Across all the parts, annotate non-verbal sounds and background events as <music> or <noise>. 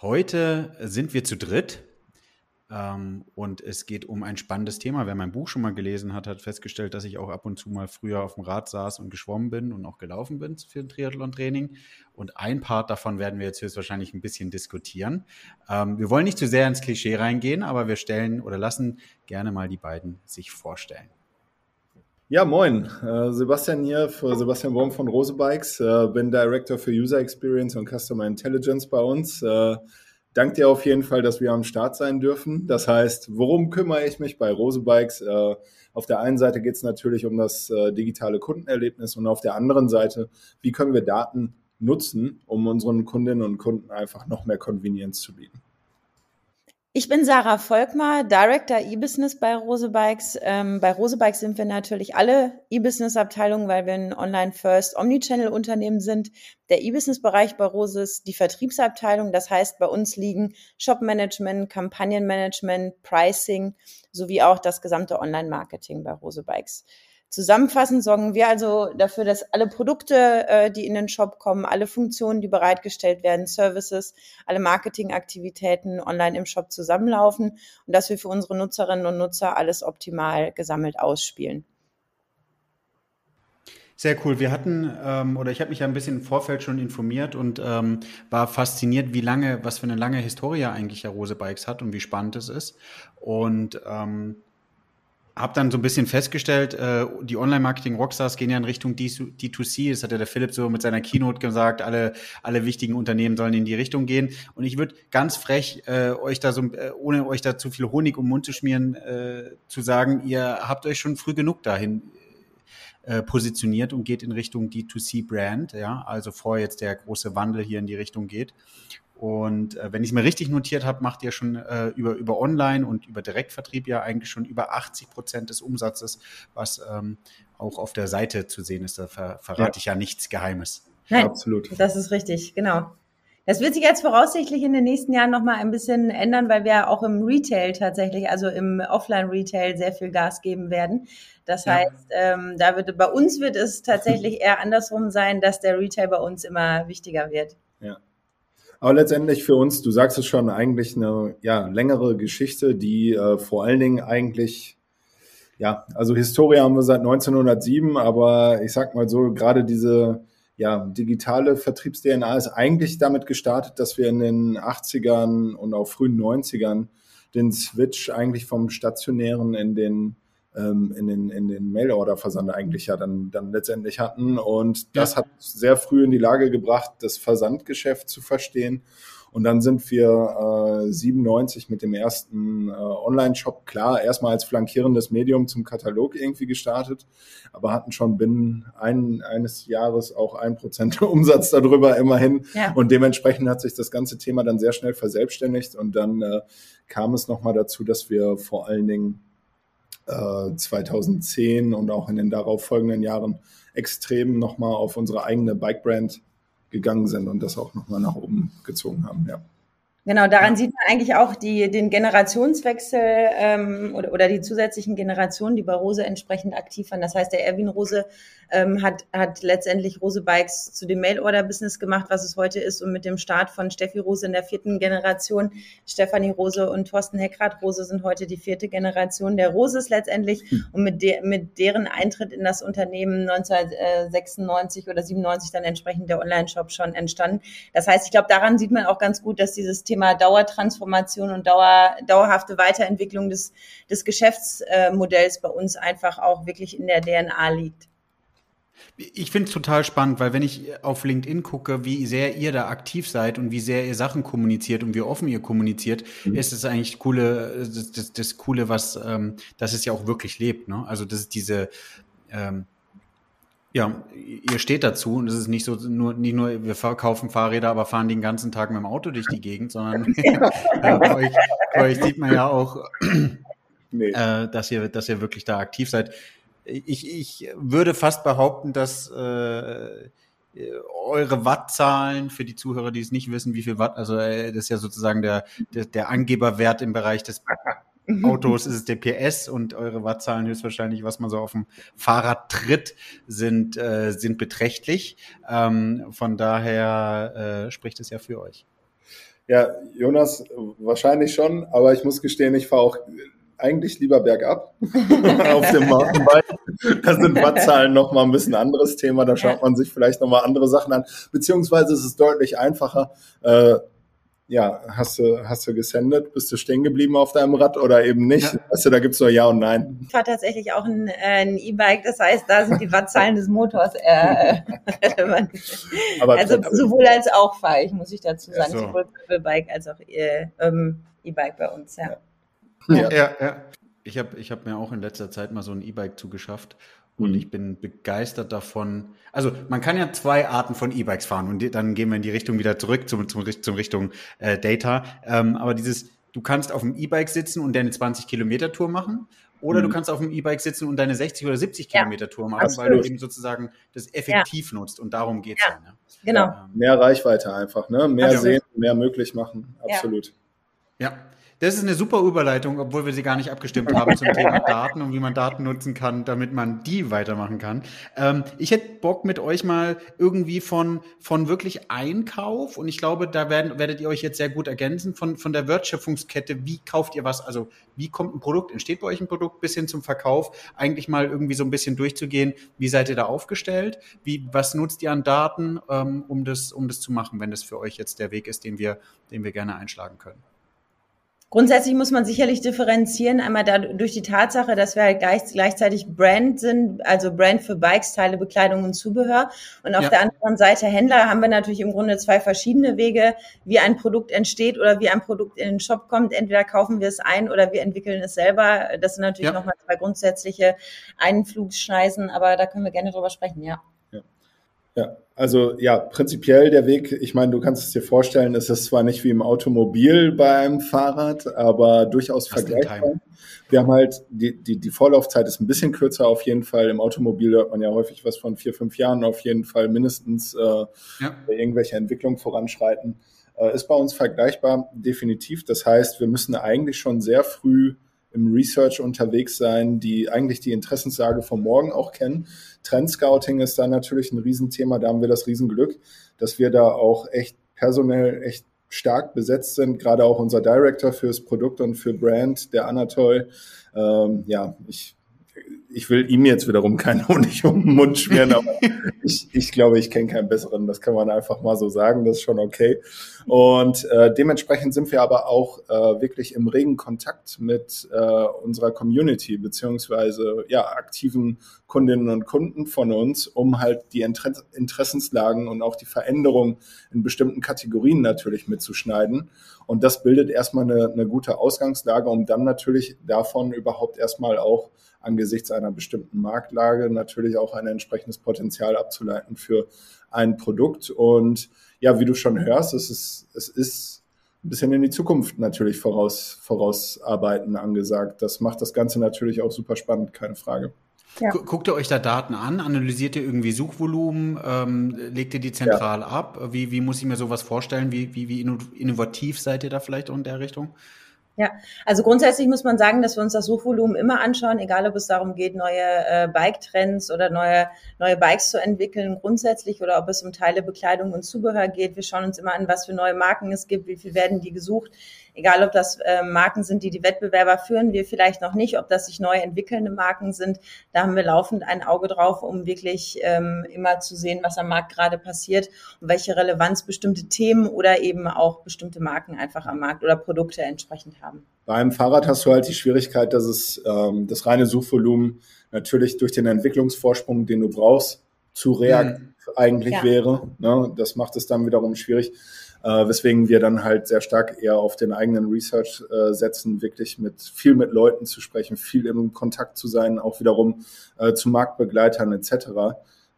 Heute sind wir zu dritt ähm, und es geht um ein spannendes Thema. Wer mein Buch schon mal gelesen hat, hat festgestellt, dass ich auch ab und zu mal früher auf dem Rad saß und geschwommen bin und auch gelaufen bin für ein Triathlon-Training. Und ein Part davon werden wir jetzt höchstwahrscheinlich ein bisschen diskutieren. Ähm, wir wollen nicht zu sehr ins Klischee reingehen, aber wir stellen oder lassen gerne mal die beiden sich vorstellen. Ja, moin. Äh, Sebastian hier Sebastian Wurm von Rose Bikes. Äh, bin Director für User Experience und Customer Intelligence bei uns. Äh, dank dir auf jeden Fall, dass wir am Start sein dürfen. Das heißt, worum kümmere ich mich bei Rose Bikes? Auf der einen Seite geht es natürlich um das digitale Kundenerlebnis und auf der anderen Seite, wie können wir Daten nutzen, um unseren Kundinnen und Kunden einfach noch mehr Convenience zu bieten. Ich bin Sarah Volkmar, Director E-Business bei Rose Bikes. Ähm, bei Rose Bikes sind wir natürlich alle E-Business-Abteilungen, weil wir ein Online-First Omnichannel-Unternehmen sind. Der E-Business-Bereich bei Rose ist die Vertriebsabteilung. Das heißt, bei uns liegen Shop-Management, Kampagnenmanagement, Pricing sowie auch das gesamte Online-Marketing bei Rose Bikes. Zusammenfassend sorgen wir also dafür, dass alle Produkte, äh, die in den Shop kommen, alle Funktionen, die bereitgestellt werden, Services, alle Marketingaktivitäten online im Shop zusammenlaufen und dass wir für unsere Nutzerinnen und Nutzer alles optimal gesammelt ausspielen. Sehr cool. Wir hatten, ähm, oder ich habe mich ja ein bisschen im Vorfeld schon informiert und ähm, war fasziniert, wie lange, was für eine lange Historie eigentlich ja Rose Bikes hat und wie spannend es ist. Und ähm, habe dann so ein bisschen festgestellt, äh, die Online-Marketing-Rockstars gehen ja in Richtung D2C. Das hat ja der Philipp so mit seiner Keynote gesagt. Alle, alle wichtigen Unternehmen sollen in die Richtung gehen. Und ich würde ganz frech äh, euch da so, äh, ohne euch da zu viel Honig um den Mund zu schmieren, äh, zu sagen, ihr habt euch schon früh genug dahin äh, positioniert und geht in Richtung D2C-Brand. Ja, also vor jetzt der große Wandel hier in die Richtung geht. Und äh, wenn ich es mir richtig notiert habe, macht ihr schon äh, über, über Online und über Direktvertrieb ja eigentlich schon über 80 Prozent des Umsatzes, was ähm, auch auf der Seite zu sehen ist. Da ver verrate ja. ich ja nichts Geheimes. Nein, absolut. Das ist richtig, genau. Das wird sich jetzt voraussichtlich in den nächsten Jahren nochmal ein bisschen ändern, weil wir auch im Retail tatsächlich, also im Offline-Retail sehr viel Gas geben werden. Das ja. heißt, ähm, da wird, bei uns wird es tatsächlich <laughs> eher andersrum sein, dass der Retail bei uns immer wichtiger wird. Ja. Aber letztendlich für uns, du sagst es schon, eigentlich eine ja, längere Geschichte, die äh, vor allen Dingen eigentlich, ja, also Historie haben wir seit 1907, aber ich sag mal so, gerade diese ja, digitale Vertriebs-DNA ist eigentlich damit gestartet, dass wir in den 80ern und auch frühen 90ern den Switch eigentlich vom stationären in den ähm, in den, in den Mail-Order-Versand eigentlich ja dann, dann letztendlich hatten. Und das ja. hat sehr früh in die Lage gebracht, das Versandgeschäft zu verstehen. Und dann sind wir äh, 97 mit dem ersten äh, Online-Shop, klar, erstmal als flankierendes Medium zum Katalog irgendwie gestartet, aber hatten schon binnen ein, eines Jahres auch ein Prozent <laughs> Umsatz darüber immerhin. Ja. Und dementsprechend hat sich das ganze Thema dann sehr schnell verselbstständigt. Und dann äh, kam es nochmal dazu, dass wir vor allen Dingen 2010 äh, und auch in den darauf folgenden Jahren extrem nochmal auf unsere eigene Bike-Brand gegangen sind und das auch nochmal nach oben gezogen haben. Ja. Genau, daran ja. sieht man eigentlich auch die, den Generationswechsel ähm, oder, oder die zusätzlichen Generationen, die bei Rose entsprechend aktiv waren. Das heißt, der Erwin Rose ähm, hat, hat letztendlich Rose Bikes zu dem Mail-Order-Business gemacht, was es heute ist. Und mit dem Start von Steffi Rose in der vierten Generation, Stefanie Rose und Thorsten Heckrad Rose sind heute die vierte Generation der Roses letztendlich. Hm. Und mit, de mit deren Eintritt in das Unternehmen 1996 oder 97 dann entsprechend der Online-Shop schon entstanden. Das heißt, ich glaube, daran sieht man auch ganz gut, dass dieses Thema Dauertransformation und Dauer, dauerhafte Weiterentwicklung des, des Geschäftsmodells bei uns einfach auch wirklich in der DNA liegt. Ich finde es total spannend, weil wenn ich auf LinkedIn gucke, wie sehr ihr da aktiv seid und wie sehr ihr Sachen kommuniziert und wie offen ihr kommuniziert, mhm. ist es eigentlich coole, das, das, das Coole, was, ähm, dass es ja auch wirklich lebt. Ne? Also das ist diese, ähm, Ja, ihr steht dazu und es ist nicht so nur nicht nur wir verkaufen Fahrräder, aber fahren den ganzen Tag mit dem Auto durch die Gegend, sondern ja, <laughs> <laughs> bei, euch, bei, euch, sieht man ja auch, nee. äh, dass ihr dass ihr wirklich da aktiv seid. Ich, ich würde fast behaupten, dass äh, eure Wattzahlen für die Zuhörer, die es nicht wissen, wie viel Watt, also äh, das ist ja sozusagen der, der, der Angeberwert im Bereich des. Autos <laughs> ist es der PS und eure Wattzahlen höchstwahrscheinlich, was man so auf dem Fahrrad tritt, sind, äh, sind beträchtlich. Ähm, von daher äh, spricht es ja für euch. Ja, Jonas, wahrscheinlich schon, aber ich muss gestehen, ich fahre auch eigentlich lieber bergab <laughs> auf dem Mountainbike. Da sind Wattzahlen nochmal ein bisschen anderes Thema. Da schaut man sich vielleicht nochmal andere Sachen an. Beziehungsweise ist es deutlich einfacher, äh, ja, hast du, hast du gesendet? Bist du stehen geblieben auf deinem Rad oder eben nicht? Ja. Weißt du, da gibt's nur Ja und Nein. Ich fahre tatsächlich auch ein, äh, ein E-Bike, das heißt, da sind die Wattzahlen des Motors äh, <laughs> relevant. Aber also sowohl als auch fahre ich, muss ich dazu sagen, so. sowohl Bike als auch äh, ähm, E-Bike bei uns, ja. Ja, ja. ja. Ich habe ich hab mir auch in letzter Zeit mal so ein E-Bike zugeschafft und mhm. ich bin begeistert davon. Also man kann ja zwei Arten von E-Bikes fahren und dann gehen wir in die Richtung wieder zurück zum, zum, zum Richtung äh, Data. Ähm, aber dieses, du kannst auf dem E-Bike sitzen und deine 20 Kilometer Tour machen. Oder mhm. du kannst auf dem E-Bike sitzen und deine 60 oder 70 ja, Kilometer Tour machen, absolut. weil du eben sozusagen das effektiv ja. nutzt. Und darum geht's ja. ja ne? Genau. Ähm, mehr Reichweite einfach, ne? Mehr also, sehen, mehr möglich machen. Absolut. Ja. Das ist eine super Überleitung, obwohl wir sie gar nicht abgestimmt haben zum Thema <laughs> Daten und wie man Daten nutzen kann, damit man die weitermachen kann. Ähm, ich hätte Bock mit euch mal irgendwie von, von wirklich Einkauf und ich glaube, da werden, werdet ihr euch jetzt sehr gut ergänzen, von, von der Wertschöpfungskette, wie kauft ihr was, also wie kommt ein Produkt, entsteht bei euch ein Produkt bis hin zum Verkauf, eigentlich mal irgendwie so ein bisschen durchzugehen, wie seid ihr da aufgestellt, wie, was nutzt ihr an Daten, ähm, um, das, um das zu machen, wenn das für euch jetzt der Weg ist, den wir, den wir gerne einschlagen können. Grundsätzlich muss man sicherlich differenzieren, einmal da, durch die Tatsache, dass wir halt gleichzeitig Brand sind, also Brand für Bikes, Teile, Bekleidung und Zubehör. Und auf ja. der anderen Seite Händler haben wir natürlich im Grunde zwei verschiedene Wege, wie ein Produkt entsteht oder wie ein Produkt in den Shop kommt. Entweder kaufen wir es ein oder wir entwickeln es selber. Das sind natürlich ja. nochmal zwei grundsätzliche Einflugschneisen, aber da können wir gerne drüber sprechen, ja. Ja, also ja, prinzipiell der Weg, ich meine, du kannst es dir vorstellen, es ist zwar nicht wie im Automobil beim Fahrrad, aber durchaus vergleichbar. Wir haben halt, die, die, die Vorlaufzeit ist ein bisschen kürzer auf jeden Fall. Im Automobil hört man ja häufig was von vier, fünf Jahren auf jeden Fall mindestens äh, ja. irgendwelche Entwicklungen voranschreiten. Äh, ist bei uns vergleichbar, definitiv. Das heißt, wir müssen eigentlich schon sehr früh im Research unterwegs sein, die eigentlich die Interessenslage von morgen auch kennen. Trendscouting ist da natürlich ein Riesenthema. Da haben wir das Riesenglück, dass wir da auch echt personell echt stark besetzt sind. Gerade auch unser Director fürs Produkt und für Brand, der Anatol. Ähm, ja, ich ich will ihm jetzt wiederum keinen <laughs> Honig um den Mund schmieren, aber ich, ich glaube, ich kenne keinen besseren. Das kann man einfach mal so sagen. Das ist schon okay. Und äh, dementsprechend sind wir aber auch äh, wirklich im regen Kontakt mit äh, unserer Community beziehungsweise ja aktiven Kundinnen und Kunden von uns, um halt die Inter Interessenslagen und auch die Veränderungen in bestimmten Kategorien natürlich mitzuschneiden. Und das bildet erstmal eine, eine gute Ausgangslage, um dann natürlich davon überhaupt erstmal auch angesichts einer bestimmten Marktlage natürlich auch ein entsprechendes Potenzial abzuleiten für ein Produkt. Und ja, wie du schon hörst, es ist, es ist ein bisschen in die Zukunft natürlich voraus, vorausarbeiten angesagt. Das macht das Ganze natürlich auch super spannend, keine Frage. Ja. Guckt ihr euch da Daten an? Analysiert ihr irgendwie Suchvolumen? Ähm, legt ihr die zentral ja. ab? Wie, wie muss ich mir sowas vorstellen? Wie, wie, wie innovativ seid ihr da vielleicht auch in der Richtung? Ja, also grundsätzlich muss man sagen, dass wir uns das Suchvolumen immer anschauen, egal ob es darum geht, neue äh, Bike-Trends oder neue, neue Bikes zu entwickeln grundsätzlich oder ob es um Teile, Bekleidung und Zubehör geht. Wir schauen uns immer an, was für neue Marken es gibt, wie viel werden die gesucht egal ob das äh, Marken sind, die die Wettbewerber führen, wir vielleicht noch nicht, ob das sich neu entwickelnde Marken sind. Da haben wir laufend ein Auge drauf, um wirklich ähm, immer zu sehen, was am Markt gerade passiert und welche Relevanz bestimmte Themen oder eben auch bestimmte Marken einfach am Markt oder Produkte entsprechend haben. Beim Fahrrad hast du halt die Schwierigkeit, dass es ähm, das reine Suchvolumen natürlich durch den Entwicklungsvorsprung, den du brauchst, zu reaktiv mhm. eigentlich ja. wäre. Ne? Das macht es dann wiederum schwierig äh, weswegen wir dann halt sehr stark eher auf den eigenen Research äh, setzen, wirklich mit viel mit Leuten zu sprechen, viel im Kontakt zu sein, auch wiederum äh, zu Marktbegleitern etc.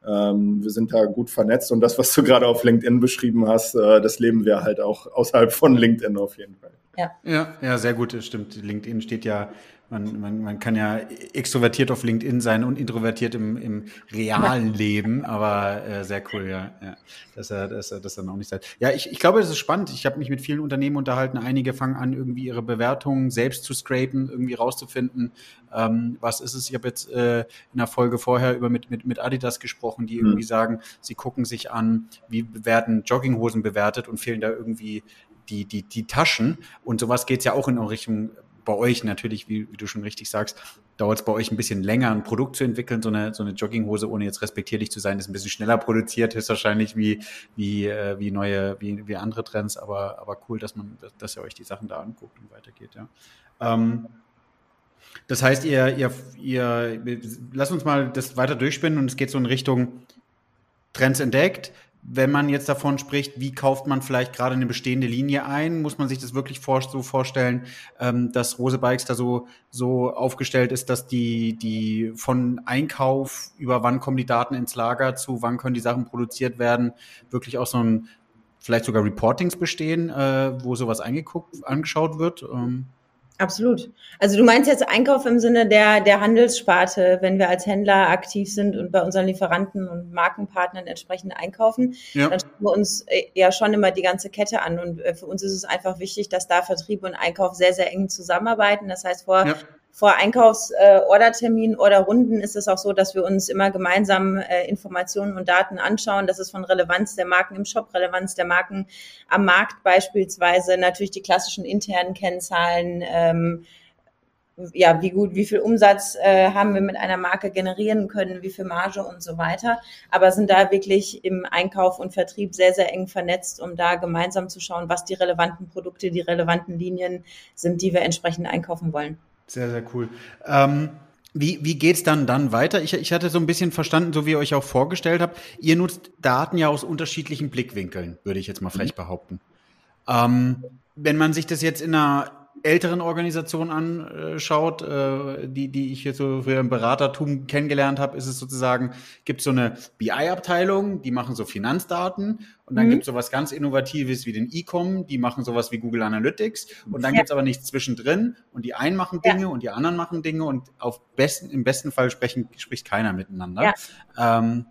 Ähm, wir sind da gut vernetzt und das, was du gerade auf LinkedIn beschrieben hast, äh, das leben wir halt auch außerhalb von LinkedIn auf jeden Fall. Ja, ja, ja sehr gut, das stimmt. LinkedIn steht ja man, man, man kann ja extrovertiert auf LinkedIn sein und introvertiert im, im realen <laughs> Leben, aber äh, sehr cool, ja, ja dass er, dass er das dann auch nicht sagt. Ja, ich, ich glaube, das ist spannend. Ich habe mich mit vielen Unternehmen unterhalten. Einige fangen an, irgendwie ihre Bewertungen selbst zu scrapen, irgendwie rauszufinden, ähm, was ist es. Ich habe jetzt äh, in der Folge vorher über mit, mit, mit Adidas gesprochen, die irgendwie mhm. sagen, sie gucken sich an, wie werden Jogginghosen bewertet und fehlen da irgendwie die, die, die Taschen. Und sowas geht es ja auch in Richtung bei euch natürlich, wie, wie du schon richtig sagst, dauert es bei euch ein bisschen länger, ein Produkt zu entwickeln. So eine, so eine Jogginghose, ohne jetzt respektierlich zu sein, ist ein bisschen schneller produziert, ist wahrscheinlich wie, wie, äh, wie neue, wie, wie andere Trends, aber, aber cool, dass man, dass ihr euch die Sachen da anguckt und weitergeht, ja. Ähm, das heißt, ihr, ihr, ihr, lasst uns mal das weiter durchspinnen und es geht so in Richtung Trends entdeckt, wenn man jetzt davon spricht, wie kauft man vielleicht gerade eine bestehende Linie ein, muss man sich das wirklich vor, so vorstellen, ähm, dass Rose Bikes da so, so aufgestellt ist, dass die, die von Einkauf über wann kommen die Daten ins Lager zu, wann können die Sachen produziert werden, wirklich auch so ein, vielleicht sogar Reportings bestehen, äh, wo sowas eingeguckt, angeschaut wird. Ähm. Absolut. Also du meinst jetzt Einkauf im Sinne der, der Handelssparte, wenn wir als Händler aktiv sind und bei unseren Lieferanten und Markenpartnern entsprechend einkaufen, ja. dann schauen wir uns äh, ja schon immer die ganze Kette an. Und äh, für uns ist es einfach wichtig, dass da Vertrieb und Einkauf sehr, sehr eng zusammenarbeiten. Das heißt, vor ja vor Einkaufsordertermin äh, oder Runden ist es auch so, dass wir uns immer gemeinsam äh, Informationen und Daten anschauen. Das ist von Relevanz der Marken im Shop, Relevanz der Marken am Markt beispielsweise, natürlich die klassischen internen Kennzahlen. Ähm, ja, wie gut, wie viel Umsatz äh, haben wir mit einer Marke generieren können, wie viel Marge und so weiter. Aber sind da wirklich im Einkauf und Vertrieb sehr, sehr eng vernetzt, um da gemeinsam zu schauen, was die relevanten Produkte, die relevanten Linien sind, die wir entsprechend einkaufen wollen. Sehr, sehr cool. Ähm, wie, wie geht's dann dann weiter? Ich, ich hatte so ein bisschen verstanden, so wie ihr euch auch vorgestellt habt, ihr nutzt Daten ja aus unterschiedlichen Blickwinkeln, würde ich jetzt mal frech mhm. behaupten. Ähm, wenn man sich das jetzt in einer älteren Organisationen anschaut, äh, die, die ich jetzt so für im Beratertum kennengelernt habe, ist es sozusagen, gibt so eine BI-Abteilung, die machen so Finanzdaten und dann mhm. gibt es sowas ganz Innovatives wie den E-Com, die machen sowas wie Google Analytics und dann ja. gibt es aber nichts zwischendrin und die einen machen Dinge ja. und die anderen machen Dinge und auf besten, im besten Fall sprechen, spricht keiner miteinander. Ja. Ähm,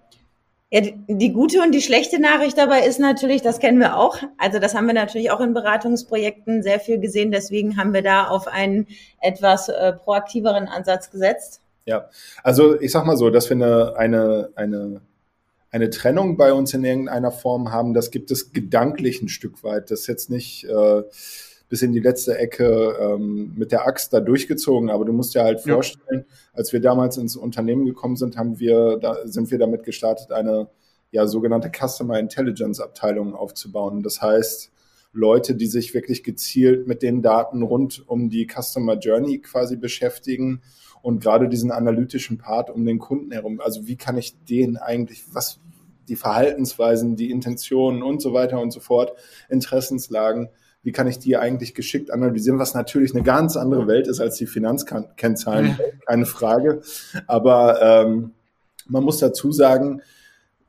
ja, die, gute und die schlechte Nachricht dabei ist natürlich, das kennen wir auch. Also das haben wir natürlich auch in Beratungsprojekten sehr viel gesehen. Deswegen haben wir da auf einen etwas äh, proaktiveren Ansatz gesetzt. Ja, also ich sag mal so, dass wir eine, eine, eine, eine Trennung bei uns in irgendeiner Form haben, das gibt es gedanklich ein Stück weit. Das ist jetzt nicht äh, bis in die letzte Ecke ähm, mit der Axt da durchgezogen. Aber du musst dir halt vorstellen, ja. als wir damals ins Unternehmen gekommen sind, haben wir, da sind wir damit gestartet, eine ja sogenannte Customer Intelligence Abteilung aufzubauen. Das heißt, Leute, die sich wirklich gezielt mit den Daten rund um die Customer Journey quasi beschäftigen und gerade diesen analytischen Part um den Kunden herum. Also wie kann ich den eigentlich, was die Verhaltensweisen, die Intentionen und so weiter und so fort, Interessenslagen, wie kann ich die eigentlich geschickt analysieren, was natürlich eine ganz andere Welt ist als die Finanzkennzahlen, keine Frage. Aber ähm, man muss dazu sagen,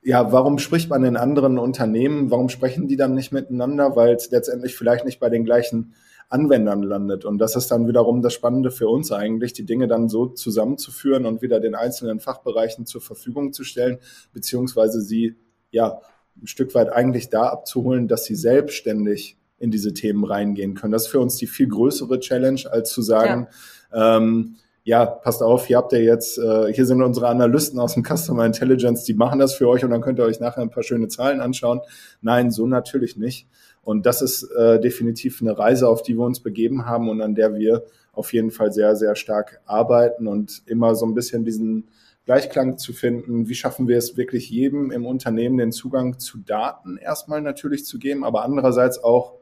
ja, warum spricht man in anderen Unternehmen? Warum sprechen die dann nicht miteinander? Weil es letztendlich vielleicht nicht bei den gleichen Anwendern landet. Und das ist dann wiederum das Spannende für uns eigentlich, die Dinge dann so zusammenzuführen und wieder den einzelnen Fachbereichen zur Verfügung zu stellen, beziehungsweise sie ja ein Stück weit eigentlich da abzuholen, dass sie selbstständig in diese Themen reingehen können. Das ist für uns die viel größere Challenge, als zu sagen, ja, ähm, ja passt auf, hier habt ihr jetzt, äh, hier sind unsere Analysten aus dem Customer Intelligence, die machen das für euch und dann könnt ihr euch nachher ein paar schöne Zahlen anschauen. Nein, so natürlich nicht. Und das ist äh, definitiv eine Reise, auf die wir uns begeben haben und an der wir auf jeden Fall sehr, sehr stark arbeiten und immer so ein bisschen diesen Gleichklang zu finden. Wie schaffen wir es wirklich jedem im Unternehmen den Zugang zu Daten erstmal natürlich zu geben, aber andererseits auch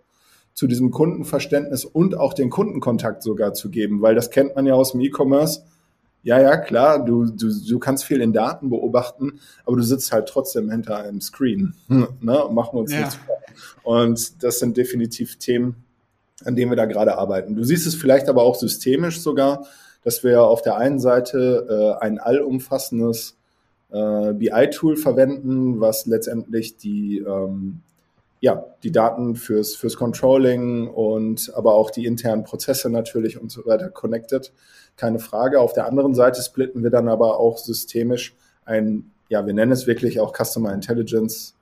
zu diesem Kundenverständnis und auch den Kundenkontakt sogar zu geben, weil das kennt man ja aus dem E-Commerce. Ja, ja, klar, du, du, du kannst viel in Daten beobachten, aber du sitzt halt trotzdem hinter einem Screen. Hm, <laughs> ne? Machen wir uns ja. nichts vor. Und das sind definitiv Themen, an denen wir da gerade arbeiten. Du siehst es vielleicht aber auch systemisch sogar, dass wir auf der einen Seite äh, ein allumfassendes äh, BI-Tool verwenden, was letztendlich die, ähm, ja, die Daten fürs, fürs Controlling und aber auch die internen Prozesse natürlich und so weiter connected. Keine Frage. Auf der anderen Seite splitten wir dann aber auch systemisch ein, ja, wir nennen es wirklich auch Customer Intelligence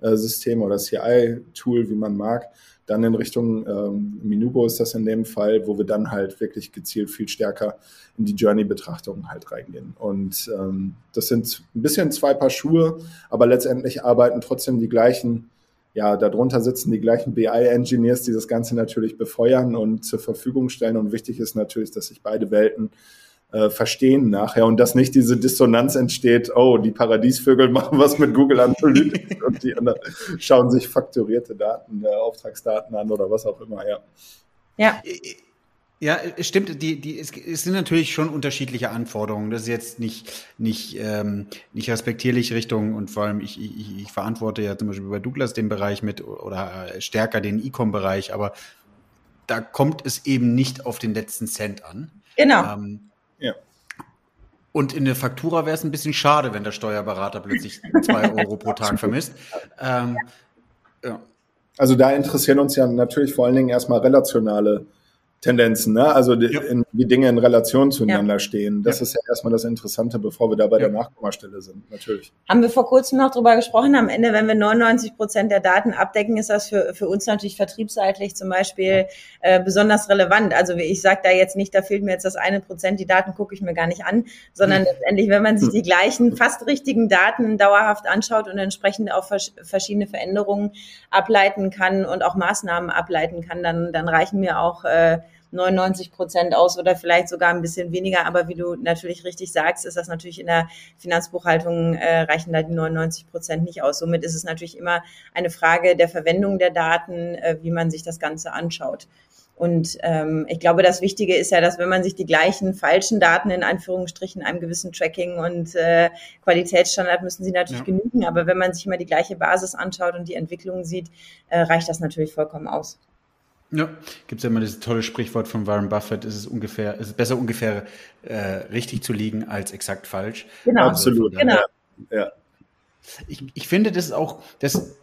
äh, System oder CI-Tool, wie man mag, dann in Richtung ähm, Minubo ist das in dem Fall, wo wir dann halt wirklich gezielt viel stärker in die Journey-Betrachtung halt reingehen. Und ähm, das sind ein bisschen zwei Paar Schuhe, aber letztendlich arbeiten trotzdem die gleichen, ja, darunter sitzen die gleichen BI-Engineers, die das Ganze natürlich befeuern und zur Verfügung stellen. Und wichtig ist natürlich, dass sich beide Welten äh, verstehen nachher und dass nicht diese Dissonanz entsteht, oh, die Paradiesvögel <laughs> machen was mit Google Analytics und die anderen schauen sich fakturierte Daten, äh, Auftragsdaten an oder was auch immer, ja. Ja. Ja, es stimmt. Die, die, es, es sind natürlich schon unterschiedliche Anforderungen. Das ist jetzt nicht, nicht, ähm, nicht respektierlich Richtung und vor allem ich, ich, ich verantworte ja zum Beispiel bei Douglas den Bereich mit oder stärker den E-Com-Bereich, aber da kommt es eben nicht auf den letzten Cent an. Genau. Ähm, ja. Und in der Faktura wäre es ein bisschen schade, wenn der Steuerberater plötzlich zwei Euro pro Tag vermisst. Ähm, ja. Also da interessieren uns ja natürlich vor allen Dingen erstmal relationale Tendenzen, ne? also die, ja. in, wie Dinge in Relation zueinander ja. stehen. Das ja. ist ja erstmal das Interessante, bevor wir da bei der Nachkommastelle sind, natürlich. Haben wir vor kurzem noch drüber gesprochen. Am Ende, wenn wir 99 Prozent der Daten abdecken, ist das für, für uns natürlich vertriebsseitlich zum Beispiel äh, besonders relevant. Also ich sage da jetzt nicht, da fehlt mir jetzt das eine Prozent, die Daten gucke ich mir gar nicht an, sondern hm. letztendlich, wenn man sich hm. die gleichen, fast richtigen Daten dauerhaft anschaut und entsprechend auch vers verschiedene Veränderungen ableiten kann und auch Maßnahmen ableiten kann, dann, dann reichen mir auch äh, 99 Prozent aus oder vielleicht sogar ein bisschen weniger. Aber wie du natürlich richtig sagst, ist das natürlich in der Finanzbuchhaltung äh, reichen da die 99 Prozent nicht aus. Somit ist es natürlich immer eine Frage der Verwendung der Daten, äh, wie man sich das Ganze anschaut. Und ähm, ich glaube, das Wichtige ist ja, dass wenn man sich die gleichen falschen Daten in Anführungsstrichen einem gewissen Tracking und äh, Qualitätsstandard müssen sie natürlich ja. genügen, aber wenn man sich immer die gleiche Basis anschaut und die Entwicklung sieht, äh, reicht das natürlich vollkommen aus. Ja, gibt es ja immer dieses tolle Sprichwort von Warren Buffett, es ist ungefähr, es ist besser ungefähr äh, richtig zu liegen als exakt falsch. Genau, also, absolut. Genau. Ja. Ich, ich finde das ist auch, das,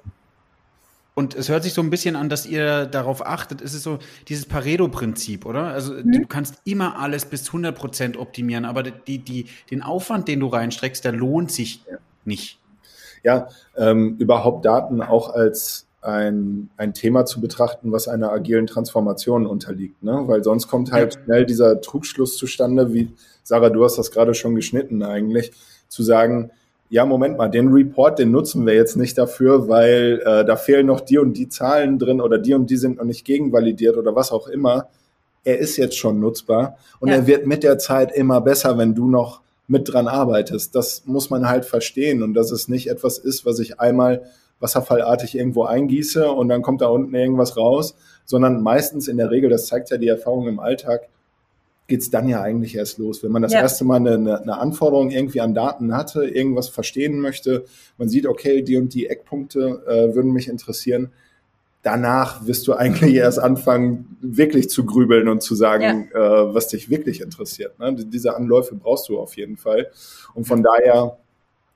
und es hört sich so ein bisschen an, dass ihr darauf achtet. Es ist so dieses Pareto-Prinzip, oder? Also mhm. du kannst immer alles bis 100 Prozent optimieren, aber die, die, den Aufwand, den du reinstreckst, der lohnt sich ja. nicht. Ja, ähm, überhaupt Daten auch als ein, ein Thema zu betrachten, was einer agilen Transformation unterliegt. Ne? Weil sonst kommt halt schnell dieser Trugschluss zustande, wie Sarah, du hast das gerade schon geschnitten eigentlich, zu sagen, ja, Moment mal, den Report, den nutzen wir jetzt nicht dafür, weil äh, da fehlen noch die und die Zahlen drin oder die und die sind noch nicht gegenvalidiert oder was auch immer. Er ist jetzt schon nutzbar und ja. er wird mit der Zeit immer besser, wenn du noch mit dran arbeitest. Das muss man halt verstehen und dass es nicht etwas ist, was ich einmal wasserfallartig irgendwo eingieße und dann kommt da unten irgendwas raus, sondern meistens in der Regel, das zeigt ja die Erfahrung im Alltag, geht's dann ja eigentlich erst los. Wenn man das ja. erste Mal eine, eine, Anforderung irgendwie an Daten hatte, irgendwas verstehen möchte, man sieht, okay, die und die Eckpunkte äh, würden mich interessieren, danach wirst du eigentlich erst anfangen, wirklich zu grübeln und zu sagen, ja. äh, was dich wirklich interessiert. Ne? Diese Anläufe brauchst du auf jeden Fall. Und von daher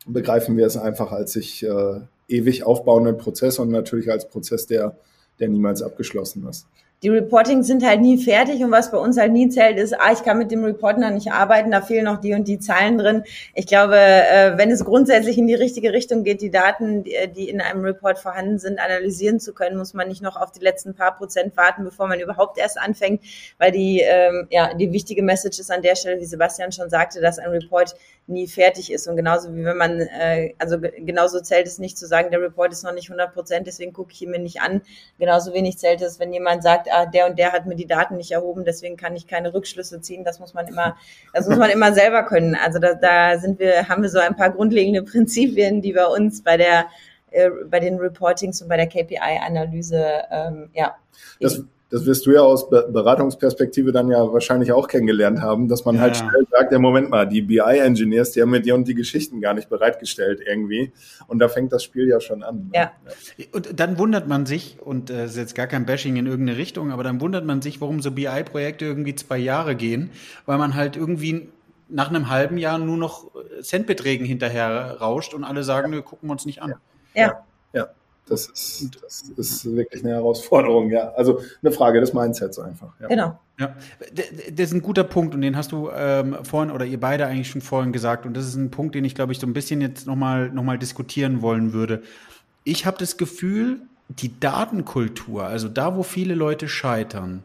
begreifen wir es einfach als sich äh, ewig aufbauenden Prozess und natürlich als Prozess, der, der niemals abgeschlossen ist die Reportings sind halt nie fertig und was bei uns halt nie zählt ist, ah, ich kann mit dem Reporten noch nicht arbeiten, da fehlen noch die und die Zahlen drin. Ich glaube, äh, wenn es grundsätzlich in die richtige Richtung geht, die Daten, die in einem Report vorhanden sind, analysieren zu können, muss man nicht noch auf die letzten paar Prozent warten, bevor man überhaupt erst anfängt, weil die, ähm, ja, die wichtige Message ist an der Stelle, wie Sebastian schon sagte, dass ein Report nie fertig ist und genauso wie wenn man, äh, also genauso zählt es nicht zu sagen, der Report ist noch nicht 100 Prozent, deswegen gucke ich ihn mir nicht an. Genauso wenig zählt es, wenn jemand sagt, ah, der und der hat mir die Daten nicht erhoben, deswegen kann ich keine Rückschlüsse ziehen. Das muss man immer, das muss man immer selber können. Also da, da sind wir, haben wir so ein paar grundlegende <laughs> Prinzipien, die bei uns bei der äh, bei den Reportings und bei der KPI-Analyse ähm, ja. Das, das wirst du ja aus Beratungsperspektive dann ja wahrscheinlich auch kennengelernt haben, dass man halt ja. halt schnell sagt, ja Moment mal, die BI-Engineers, die haben mir die und die Geschichten gar nicht bereitgestellt irgendwie. Und da fängt das Spiel ja schon an. Ne? Ja. Und dann wundert man sich, und äh, ist jetzt gar kein Bashing in irgendeine Richtung, aber dann wundert man sich, warum so BI-Projekte irgendwie zwei Jahre gehen, weil man halt irgendwie nach einem halben Jahr nur noch Centbeträgen hinterher rauscht und alle sagen, nö, gucken wir uns nicht an. Ja. Ja. Das ist, das ist wirklich eine Herausforderung, ja. Also eine Frage des Mindsets einfach. Ja. Genau. Ja, das ist ein guter Punkt und den hast du ähm, vorhin oder ihr beide eigentlich schon vorhin gesagt und das ist ein Punkt, den ich glaube ich so ein bisschen jetzt nochmal noch mal diskutieren wollen würde. Ich habe das Gefühl, die Datenkultur, also da, wo viele Leute scheitern,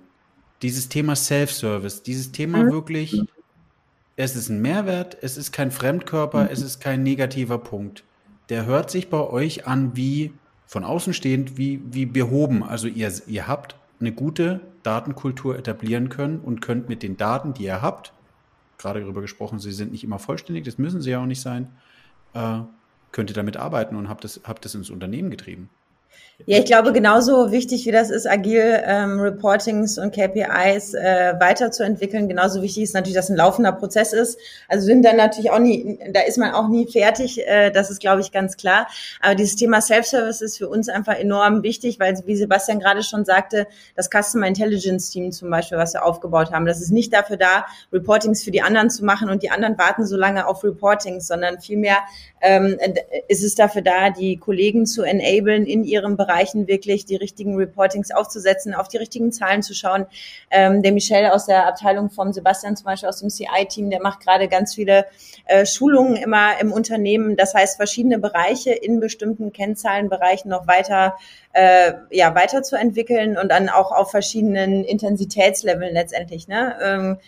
dieses Thema Self-Service, dieses Thema mhm. wirklich, es ist ein Mehrwert, es ist kein Fremdkörper, mhm. es ist kein negativer Punkt. Der hört sich bei euch an wie von außen stehend, wie, wie behoben. Also ihr, ihr habt eine gute Datenkultur etablieren können und könnt mit den Daten, die ihr habt, gerade darüber gesprochen, sie sind nicht immer vollständig, das müssen sie ja auch nicht sein, äh, könnt ihr damit arbeiten und habt das, habt das ins Unternehmen getrieben. Ja, ich glaube, genauso wichtig wie das ist, agil ähm, Reportings und KPIs äh, weiterzuentwickeln, genauso wichtig ist natürlich, dass ein laufender Prozess ist. Also sind dann natürlich auch nie, da ist man auch nie fertig, äh, das ist, glaube ich, ganz klar. Aber dieses Thema Self-Service ist für uns einfach enorm wichtig, weil, wie Sebastian gerade schon sagte, das Customer Intelligence Team zum Beispiel, was wir aufgebaut haben, das ist nicht dafür da, Reportings für die anderen zu machen und die anderen warten so lange auf Reportings, sondern vielmehr ähm, ist es dafür da, die Kollegen zu enablen, in ihrem Bereichen wirklich die richtigen Reportings aufzusetzen, auf die richtigen Zahlen zu schauen. Ähm, der Michel aus der Abteilung vom Sebastian zum Beispiel aus dem CI-Team, der macht gerade ganz viele äh, Schulungen immer im Unternehmen. Das heißt, verschiedene Bereiche in bestimmten Kennzahlenbereichen noch weiter äh, ja weiterzuentwickeln und dann auch auf verschiedenen Intensitätsleveln letztendlich. Ne? Ähm,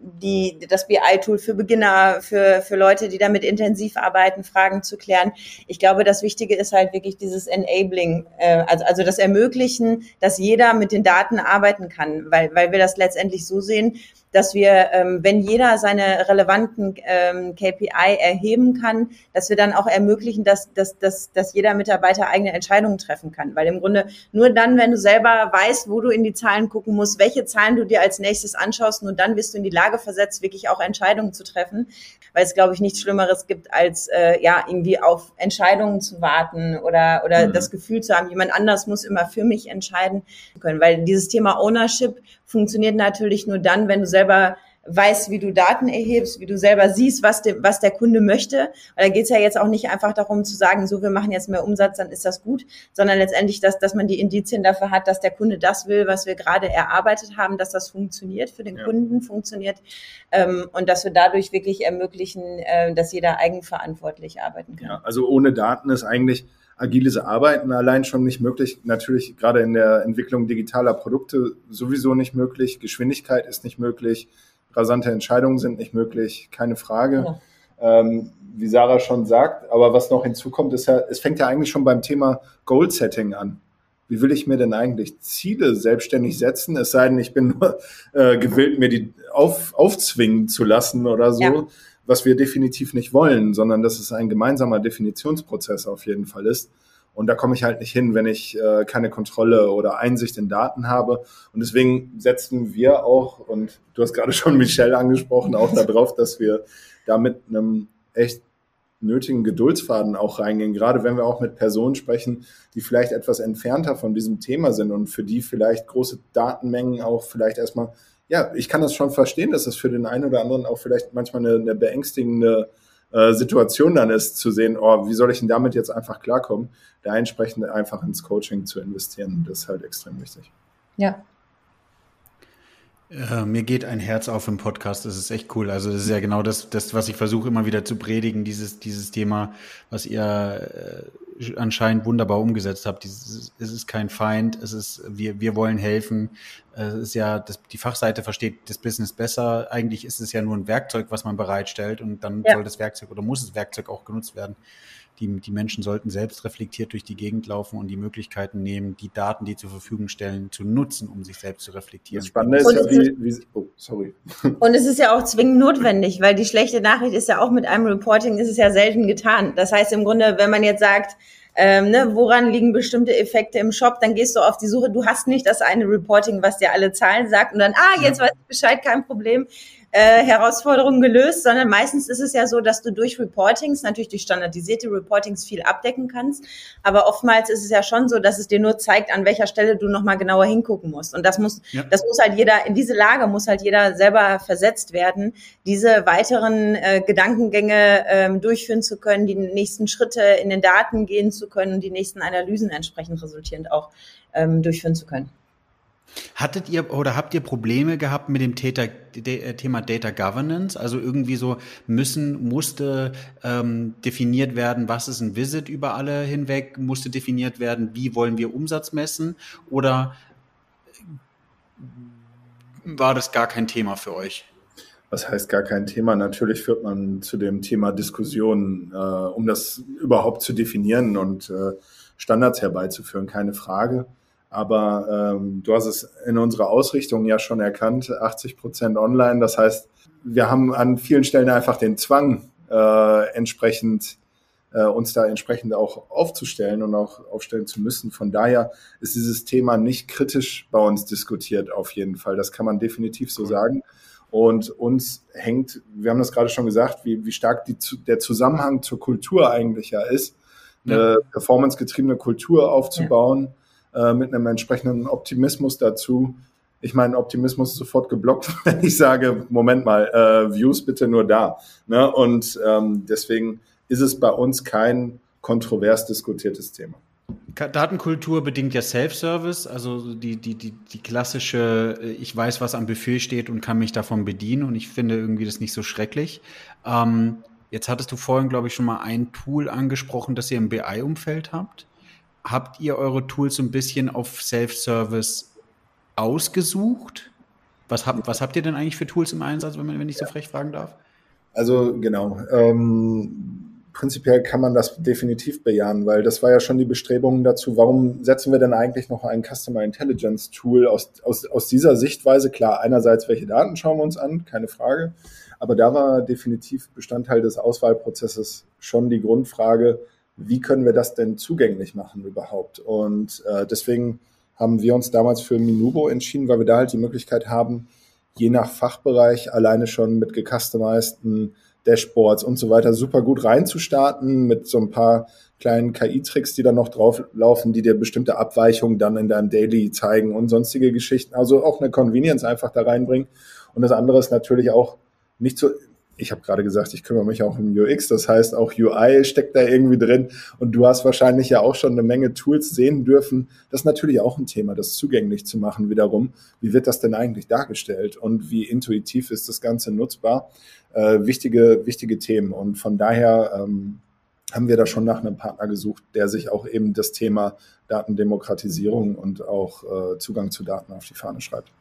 die, das BI-Tool für Beginner, für, für Leute, die damit intensiv arbeiten, Fragen zu klären. Ich glaube, das Wichtige ist halt wirklich dieses Enabling, äh, also, also das Ermöglichen, dass jeder mit den Daten arbeiten kann, weil, weil wir das letztendlich so sehen, dass wir, ähm, wenn jeder seine relevanten ähm, KPI erheben kann, dass wir dann auch ermöglichen, dass, dass, dass, dass jeder Mitarbeiter eigene Entscheidungen treffen kann. Weil im Grunde nur dann, wenn du selber weißt, wo du in die Zahlen gucken musst, welche Zahlen du dir als nächstes anschaust, nur dann bist du in die Lage versetzt, wirklich auch Entscheidungen zu treffen. Weil es, glaube ich, nichts Schlimmeres gibt, als äh, ja irgendwie auf Entscheidungen zu warten oder, oder mhm. das Gefühl zu haben, jemand anders muss immer für mich entscheiden können. Weil dieses Thema Ownership funktioniert natürlich nur dann, wenn du selber weißt, wie du Daten erhebst, wie du selber siehst, was, de, was der Kunde möchte. Weil da geht es ja jetzt auch nicht einfach darum zu sagen, so wir machen jetzt mehr Umsatz, dann ist das gut, sondern letztendlich, dass, dass man die Indizien dafür hat, dass der Kunde das will, was wir gerade erarbeitet haben, dass das funktioniert für den ja. Kunden, funktioniert ähm, und dass wir dadurch wirklich ermöglichen, äh, dass jeder eigenverantwortlich arbeiten kann. Ja, also ohne Daten ist eigentlich agiles Arbeiten allein schon nicht möglich. Natürlich gerade in der Entwicklung digitaler Produkte sowieso nicht möglich. Geschwindigkeit ist nicht möglich. Rasante Entscheidungen sind nicht möglich. Keine Frage. Ja. Ähm, wie Sarah schon sagt. Aber was noch hinzukommt, ist ja, es fängt ja eigentlich schon beim Thema Goal Setting an. Wie will ich mir denn eigentlich Ziele selbstständig setzen? Es sei denn, ich bin nur äh, gewillt, mir die auf, aufzwingen zu lassen oder so. Ja was wir definitiv nicht wollen, sondern dass es ein gemeinsamer Definitionsprozess auf jeden Fall ist. Und da komme ich halt nicht hin, wenn ich äh, keine Kontrolle oder Einsicht in Daten habe. Und deswegen setzen wir auch, und du hast gerade <laughs> schon Michelle angesprochen, auch darauf, dass wir da mit einem echt nötigen Geduldsfaden auch reingehen, gerade wenn wir auch mit Personen sprechen, die vielleicht etwas entfernter von diesem Thema sind und für die vielleicht große Datenmengen auch vielleicht erstmal ja, ich kann das schon verstehen, dass es für den einen oder anderen auch vielleicht manchmal eine, eine beängstigende äh, Situation dann ist, zu sehen, oh, wie soll ich denn damit jetzt einfach klarkommen, da entsprechend einfach ins Coaching zu investieren. Das ist halt extrem wichtig. Ja, äh, mir geht ein Herz auf im Podcast, das ist echt cool. Also das ist ja genau das, das was ich versuche immer wieder zu predigen, dieses, dieses Thema, was ihr äh, anscheinend wunderbar umgesetzt habt. Dieses, es ist kein Feind, es ist, wir, wir wollen helfen. Es ist ja, das, die Fachseite versteht das Business besser. Eigentlich ist es ja nur ein Werkzeug, was man bereitstellt und dann ja. soll das Werkzeug oder muss das Werkzeug auch genutzt werden die, die Menschen sollten selbst reflektiert durch die Gegend laufen und die Möglichkeiten nehmen, die Daten, die zur Verfügung stellen, zu nutzen, um sich selbst zu reflektieren. Das Spannende ist ja, wie, wie, oh, sorry. <laughs> Und es ist ja auch zwingend notwendig, weil die schlechte Nachricht ist ja auch mit einem Reporting ist es ja selten getan. Das heißt im Grunde, wenn man jetzt sagt, ähm, ne, woran liegen bestimmte Effekte im Shop, dann gehst du auf die Suche, du hast nicht das eine Reporting, was dir alle Zahlen sagt und dann, ah, jetzt ja. weiß ich Bescheid, kein Problem äh, Herausforderungen gelöst, sondern meistens ist es ja so, dass du durch Reportings, natürlich durch standardisierte Reportings viel abdecken kannst. Aber oftmals ist es ja schon so, dass es dir nur zeigt, an welcher Stelle du nochmal genauer hingucken musst. Und das muss, ja. das muss halt jeder, in diese Lage muss halt jeder selber versetzt werden, diese weiteren äh, Gedankengänge ähm, durchführen zu können, die nächsten Schritte in den Daten gehen zu können und die nächsten Analysen entsprechend resultierend auch ähm, durchführen zu können. Hattet ihr oder habt ihr Probleme gehabt mit dem Theta, äh, Thema Data Governance? Also irgendwie so müssen, musste ähm, definiert werden, was ist ein Visit über alle hinweg, musste definiert werden, wie wollen wir Umsatz messen? Oder war das gar kein Thema für euch? Was heißt gar kein Thema? Natürlich führt man zu dem Thema Diskussionen, äh, um das überhaupt zu definieren und äh, Standards herbeizuführen, keine Frage. Aber ähm, du hast es in unserer Ausrichtung ja schon erkannt, 80 Prozent online. Das heißt, wir haben an vielen Stellen einfach den Zwang, äh, entsprechend äh, uns da entsprechend auch aufzustellen und auch aufstellen zu müssen. Von daher ist dieses Thema nicht kritisch bei uns diskutiert, auf jeden Fall. Das kann man definitiv so sagen. Und uns hängt, wir haben das gerade schon gesagt, wie, wie stark die, der Zusammenhang zur Kultur eigentlich ja ist, ja. eine performancegetriebene Kultur aufzubauen. Ja äh, mit einem entsprechenden Optimismus dazu. Ich meine, Optimismus ist sofort geblockt, <laughs> wenn ich sage, Moment mal, äh, Views bitte nur da. Ne? Und ähm, deswegen ist es bei uns kein kontrovers diskutiertes Thema. Datenkultur bedingt ja Self-Service, also die, die, die, die klassische, äh, ich weiß, was am Buffet steht und kann mich davon bedienen und ich finde irgendwie das nicht so schrecklich. Ähm, jetzt hattest du vorhin, glaube ich, schon mal ein Tool angesprochen, das ihr im BI-Umfeld habt habt ihr eure Tools so ein bisschen auf Self-Service ausgesucht? Was habt, was habt ihr denn eigentlich für Tools im Einsatz, wenn, man, wenn ich so frech fragen darf? Also genau. Ähm, prinzipiell kann man das definitiv bejahen, weil das war ja schon die Bestrebung dazu, warum setzen wir denn eigentlich noch ein Customer Intelligence Tool aus, aus, aus dieser Sichtweise? Klar, einerseits, welche Daten schauen wir uns an, keine Frage. Aber da war definitiv Bestandteil des Auswahlprozesses schon die Grundfrage, wie können wir das denn zugänglich machen überhaupt? Und äh, deswegen haben wir uns damals für Minubo entschieden, weil wir da halt die Möglichkeit haben, je nach Fachbereich alleine schon mit gecustomizeden Dashboards und so weiter super gut reinzustarten mit so ein paar kleinen KI-Tricks, die dann noch drauflaufen, die dir bestimmte Abweichungen dann in deinem Daily zeigen und sonstige Geschichten. Also auch eine Convenience einfach da reinbringen. Und das andere ist natürlich auch nicht so, ich habe gerade gesagt, ich kümmere mich auch um UX, das heißt auch UI steckt da irgendwie drin und du hast wahrscheinlich ja auch schon eine Menge Tools sehen dürfen. Das ist natürlich auch ein Thema, das zugänglich zu machen wiederum. Wie wird das denn eigentlich dargestellt und wie intuitiv ist das Ganze nutzbar? Äh, wichtige, wichtige Themen und von daher ähm, haben wir da schon nach einem Partner gesucht, der sich auch eben das Thema Datendemokratisierung und auch äh, Zugang zu Daten auf die Fahne schreibt.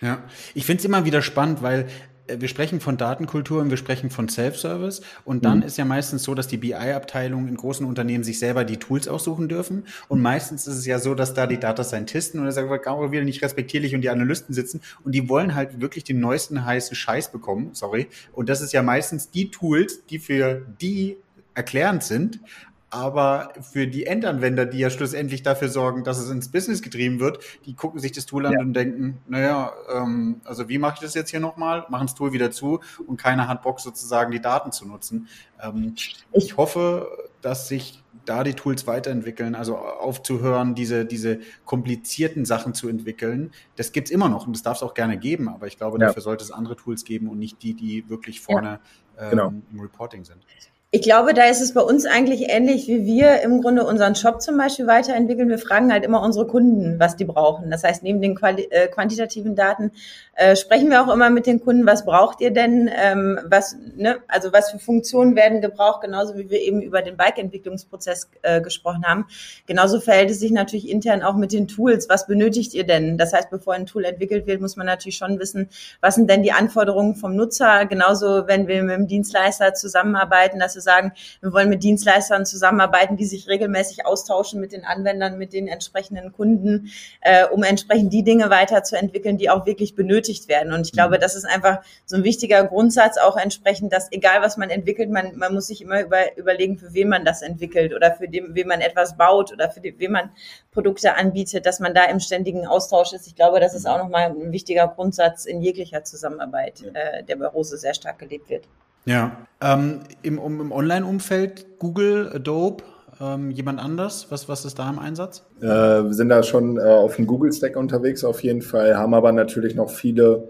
Ja, ich finde es immer wieder spannend, weil wir sprechen von Datenkultur und wir sprechen von Self-Service. Und dann mhm. ist ja meistens so, dass die BI-Abteilungen in großen Unternehmen sich selber die Tools aussuchen dürfen. Und meistens ist es ja so, dass da die Data Scientisten oder sagen wir auch wieder nicht respektierlich und die Analysten sitzen und die wollen halt wirklich den neuesten heißen Scheiß bekommen. Sorry. Und das ist ja meistens die Tools, die für die erklärend sind aber für die Endanwender, die ja schlussendlich dafür sorgen, dass es ins Business getrieben wird, die gucken sich das Tool an ja. und denken, naja, ähm, also wie mache ich das jetzt hier nochmal? Machen das Tool wieder zu und keiner hat Bock sozusagen die Daten zu nutzen. Ähm, ich hoffe, dass sich da die Tools weiterentwickeln, also aufzuhören, diese, diese komplizierten Sachen zu entwickeln. Das gibt's immer noch und das darf es auch gerne geben, aber ich glaube, ja. dafür sollte es andere Tools geben und nicht die, die wirklich vorne ja. genau. ähm, im Reporting sind. Ich glaube, da ist es bei uns eigentlich ähnlich, wie wir im Grunde unseren Shop zum Beispiel weiterentwickeln. Wir fragen halt immer unsere Kunden, was die brauchen. Das heißt, neben den Quali äh, quantitativen Daten äh, sprechen wir auch immer mit den Kunden, was braucht ihr denn, ähm, was, ne, also was für Funktionen werden gebraucht, genauso wie wir eben über den Bike-Entwicklungsprozess äh, gesprochen haben. Genauso verhält es sich natürlich intern auch mit den Tools. Was benötigt ihr denn? Das heißt, bevor ein Tool entwickelt wird, muss man natürlich schon wissen, was sind denn die Anforderungen vom Nutzer? Genauso, wenn wir mit dem Dienstleister zusammenarbeiten, dass zu sagen, wir wollen mit Dienstleistern zusammenarbeiten, die sich regelmäßig austauschen mit den Anwendern, mit den entsprechenden Kunden, äh, um entsprechend die Dinge weiterzuentwickeln, die auch wirklich benötigt werden. Und ich glaube, mhm. das ist einfach so ein wichtiger Grundsatz auch entsprechend, dass egal was man entwickelt, man, man muss sich immer über, überlegen, für wen man das entwickelt oder für den, wen man etwas baut oder für den, wen man Produkte anbietet, dass man da im ständigen Austausch ist. Ich glaube, das ist auch nochmal ein wichtiger Grundsatz in jeglicher Zusammenarbeit, äh, der bei Rose sehr stark gelebt wird. Ja, ähm, im, im Online-Umfeld Google, Adobe, ähm, jemand anders? Was, was ist da im Einsatz? Äh, wir sind da schon äh, auf dem Google-Stack unterwegs auf jeden Fall, haben aber natürlich noch viele,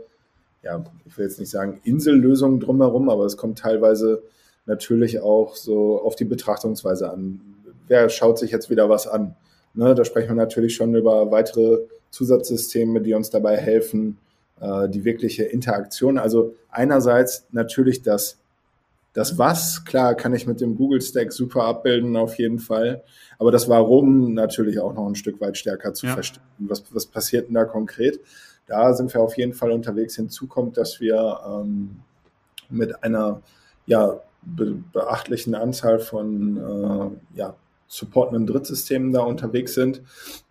ja, ich will jetzt nicht sagen Insellösungen drumherum, aber es kommt teilweise natürlich auch so auf die Betrachtungsweise an. Wer schaut sich jetzt wieder was an? Ne, da sprechen wir natürlich schon über weitere Zusatzsysteme, die uns dabei helfen, äh, die wirkliche Interaktion. Also einerseits natürlich das, das Was, klar, kann ich mit dem Google Stack super abbilden, auf jeden Fall. Aber das Warum natürlich auch noch ein Stück weit stärker zu ja. verstehen. Was, was passiert denn da konkret? Da sind wir auf jeden Fall unterwegs. Hinzu kommt, dass wir ähm, mit einer ja, be beachtlichen Anzahl von äh, ja, supportenden Drittsystemen da unterwegs sind,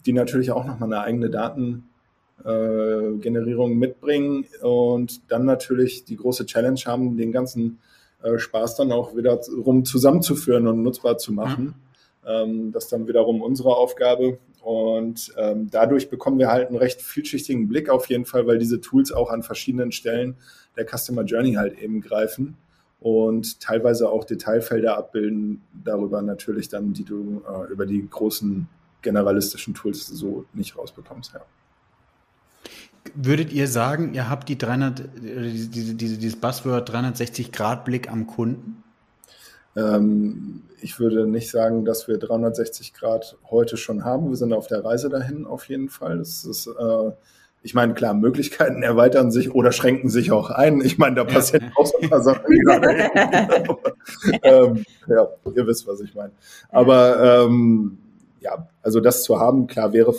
die natürlich auch nochmal eine eigene Datengenerierung äh, mitbringen und dann natürlich die große Challenge haben, den ganzen äh, Spaß dann auch wiederum zusammenzuführen und nutzbar zu machen. Ja. Ähm, das ist dann wiederum unsere Aufgabe. Und ähm, dadurch bekommen wir halt einen recht vielschichtigen Blick auf jeden Fall, weil diese Tools auch an verschiedenen Stellen der Customer Journey halt eben greifen und teilweise auch Detailfelder abbilden, darüber natürlich dann, die du äh, über die großen generalistischen Tools so nicht rausbekommst. Ja. Würdet ihr sagen, ihr habt die 300, diese, diese, dieses Buzzword 360-Grad-Blick am Kunden? Ähm, ich würde nicht sagen, dass wir 360 Grad heute schon haben. Wir sind auf der Reise dahin auf jeden Fall. Das ist äh, ich meine, klar, Möglichkeiten erweitern sich oder schränken sich auch ein. Ich meine, da passieren auch so ein paar Sachen. <laughs> <laughs> ähm, ja, ihr wisst, was ich meine. Aber ähm, ja, also das zu haben, klar wäre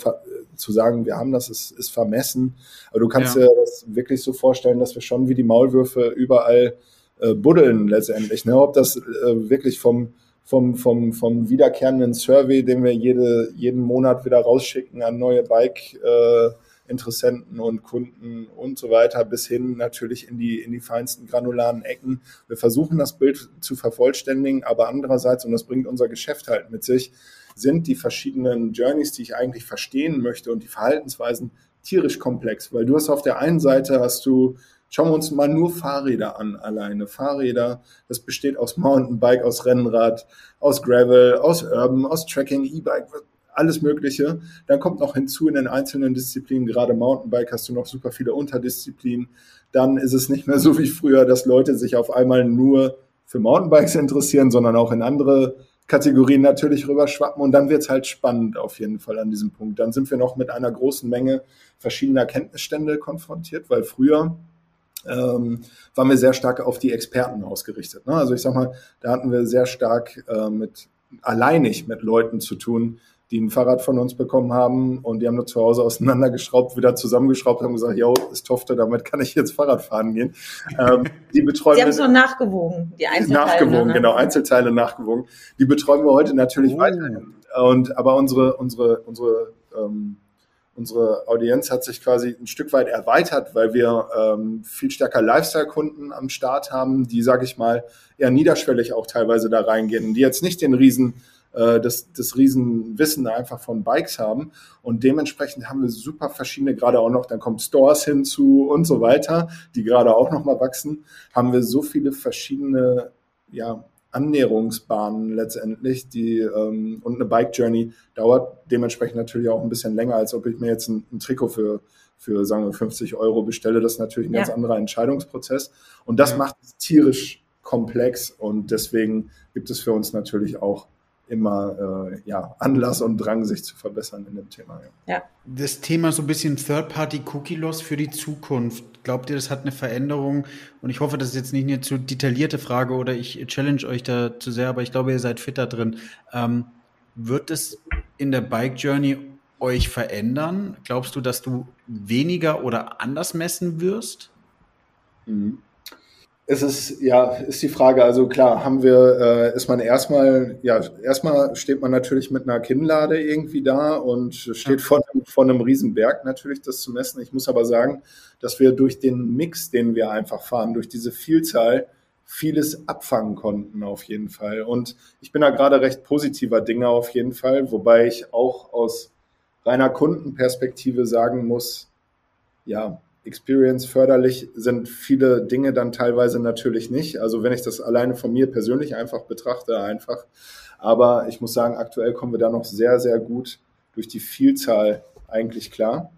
zu sagen, wir haben das, ist, ist vermessen. Aber du kannst ja. dir das wirklich so vorstellen, dass wir schon wie die Maulwürfe überall äh, buddeln letztendlich. Ne? Ob das äh, wirklich vom vom, vom, vom wiederkehrenden Survey, den wir jede, jeden Monat wieder rausschicken an neue Bike äh, Interessenten und Kunden und so weiter bis hin natürlich in die, in die feinsten granularen Ecken. Wir versuchen das Bild zu vervollständigen, aber andererseits, und das bringt unser Geschäft halt mit sich, sind die verschiedenen Journeys, die ich eigentlich verstehen möchte und die Verhaltensweisen tierisch komplex, weil du hast auf der einen Seite hast du Schauen wir uns mal nur Fahrräder an alleine. Fahrräder, das besteht aus Mountainbike, aus Rennrad, aus Gravel, aus Urban, aus Tracking, E-Bike, alles Mögliche. Dann kommt noch hinzu in den einzelnen Disziplinen, gerade Mountainbike hast du noch super viele Unterdisziplinen. Dann ist es nicht mehr so wie früher, dass Leute sich auf einmal nur für Mountainbikes interessieren, sondern auch in andere Kategorien natürlich rüberschwappen. Und dann wird es halt spannend auf jeden Fall an diesem Punkt. Dann sind wir noch mit einer großen Menge verschiedener Kenntnisstände konfrontiert, weil früher ähm, waren wir sehr stark auf die Experten ausgerichtet. Ne? Also ich sag mal, da hatten wir sehr stark äh, mit alleinig mit Leuten zu tun, die ein Fahrrad von uns bekommen haben und die haben nur zu Hause auseinandergeschraubt, wieder zusammengeschraubt, haben gesagt, yo, ist Tofte, damit kann ich jetzt Fahrrad fahren gehen. Ähm, die betreuen Sie haben es noch nachgewogen, die Einzelteile. Nachgewogen, ne? genau, Einzelteile nachgewogen. Die betreuen wir heute natürlich oh. weiterhin. Und, aber unsere, unsere, unsere, ähm, unsere Audienz hat sich quasi ein Stück weit erweitert, weil wir ähm, viel stärker Lifestyle-Kunden am Start haben, die, sage ich mal, eher niederschwellig auch teilweise da reingehen, die jetzt nicht den riesen äh, das, das Riesenwissen einfach von Bikes haben. Und dementsprechend haben wir super verschiedene, gerade auch noch, dann kommt Stores hinzu und so weiter, die gerade auch noch mal wachsen, haben wir so viele verschiedene, ja, Annäherungsbahnen letztendlich, die ähm, und eine Bike Journey dauert dementsprechend natürlich auch ein bisschen länger, als ob ich mir jetzt ein, ein Trikot für für sagen wir 50 Euro bestelle. Das ist natürlich ein ja. ganz anderer Entscheidungsprozess und das ja. macht es tierisch komplex und deswegen gibt es für uns natürlich auch immer äh, ja, Anlass und Drang, sich zu verbessern in dem Thema. Ja. ja. Das Thema so ein bisschen Third-Party-Cookie-Loss für die Zukunft. Glaubt ihr, das hat eine Veränderung? Und ich hoffe, das ist jetzt nicht eine zu detaillierte Frage oder ich challenge euch da zu sehr, aber ich glaube, ihr seid fitter drin. Ähm, wird es in der Bike Journey euch verändern? Glaubst du, dass du weniger oder anders messen wirst? Mhm. Es ist, ja, ist die Frage. Also klar, haben wir, äh, ist man erstmal, ja, erstmal steht man natürlich mit einer Kinnlade irgendwie da und steht vor, einem, vor einem Riesenberg natürlich, das zu messen. Ich muss aber sagen, dass wir durch den Mix, den wir einfach fahren, durch diese Vielzahl, vieles abfangen konnten auf jeden Fall. Und ich bin da gerade recht positiver Dinge auf jeden Fall, wobei ich auch aus reiner Kundenperspektive sagen muss, ja, Experience förderlich sind viele Dinge dann teilweise natürlich nicht. Also wenn ich das alleine von mir persönlich einfach betrachte, einfach. Aber ich muss sagen, aktuell kommen wir da noch sehr, sehr gut durch die Vielzahl eigentlich klar.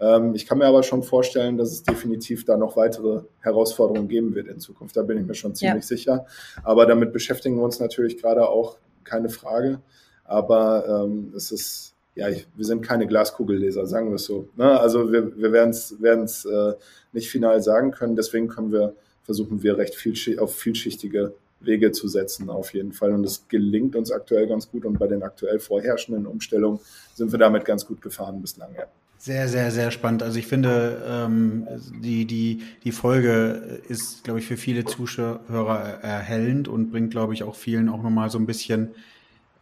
Ähm, ich kann mir aber schon vorstellen, dass es definitiv da noch weitere Herausforderungen geben wird in Zukunft. Da bin ich mir schon ziemlich ja. sicher. Aber damit beschäftigen wir uns natürlich gerade auch, keine Frage. Aber ähm, es ist ja, ich, wir sind keine Glaskugelleser, sagen wir es so. Ne? Also wir, wir werden es äh, nicht final sagen können, deswegen können wir, versuchen wir recht viel auf vielschichtige Wege zu setzen, auf jeden Fall. Und es gelingt uns aktuell ganz gut und bei den aktuell vorherrschenden Umstellungen sind wir damit ganz gut gefahren bislang. Ja. Sehr, sehr, sehr spannend. Also ich finde, ähm, die, die, die Folge ist, glaube ich, für viele Zuschauer erhellend und bringt, glaube ich, auch vielen auch nochmal so ein bisschen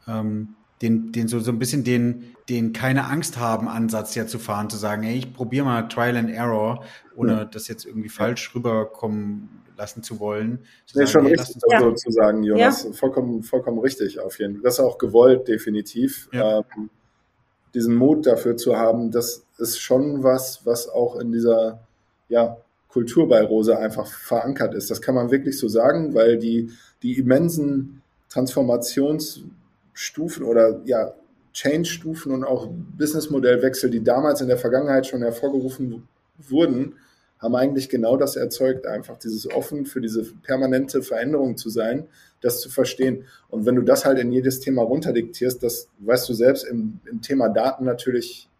ähm, den, den so, so ein bisschen den, den keine Angst haben Ansatz ja zu fahren, zu sagen, ey, ich probiere mal Trial and Error, ohne ja. das jetzt irgendwie falsch rüberkommen lassen zu wollen. Zu nee, sagen, schon ey, richtig ja. sozusagen, Jonas. Ja. Vollkommen, vollkommen richtig auf jeden Fall. Das ist auch gewollt, definitiv. Ja. Ähm, diesen Mut dafür zu haben, das ist schon was, was auch in dieser ja, Kultur bei Rose einfach verankert ist. Das kann man wirklich so sagen, weil die, die immensen Transformations- Stufen oder ja, Change-Stufen und auch Businessmodellwechsel, die damals in der Vergangenheit schon hervorgerufen wurden, haben eigentlich genau das erzeugt, einfach dieses offen für diese permanente Veränderung zu sein, das zu verstehen. Und wenn du das halt in jedes Thema runterdiktierst, das weißt du selbst im, im Thema Daten natürlich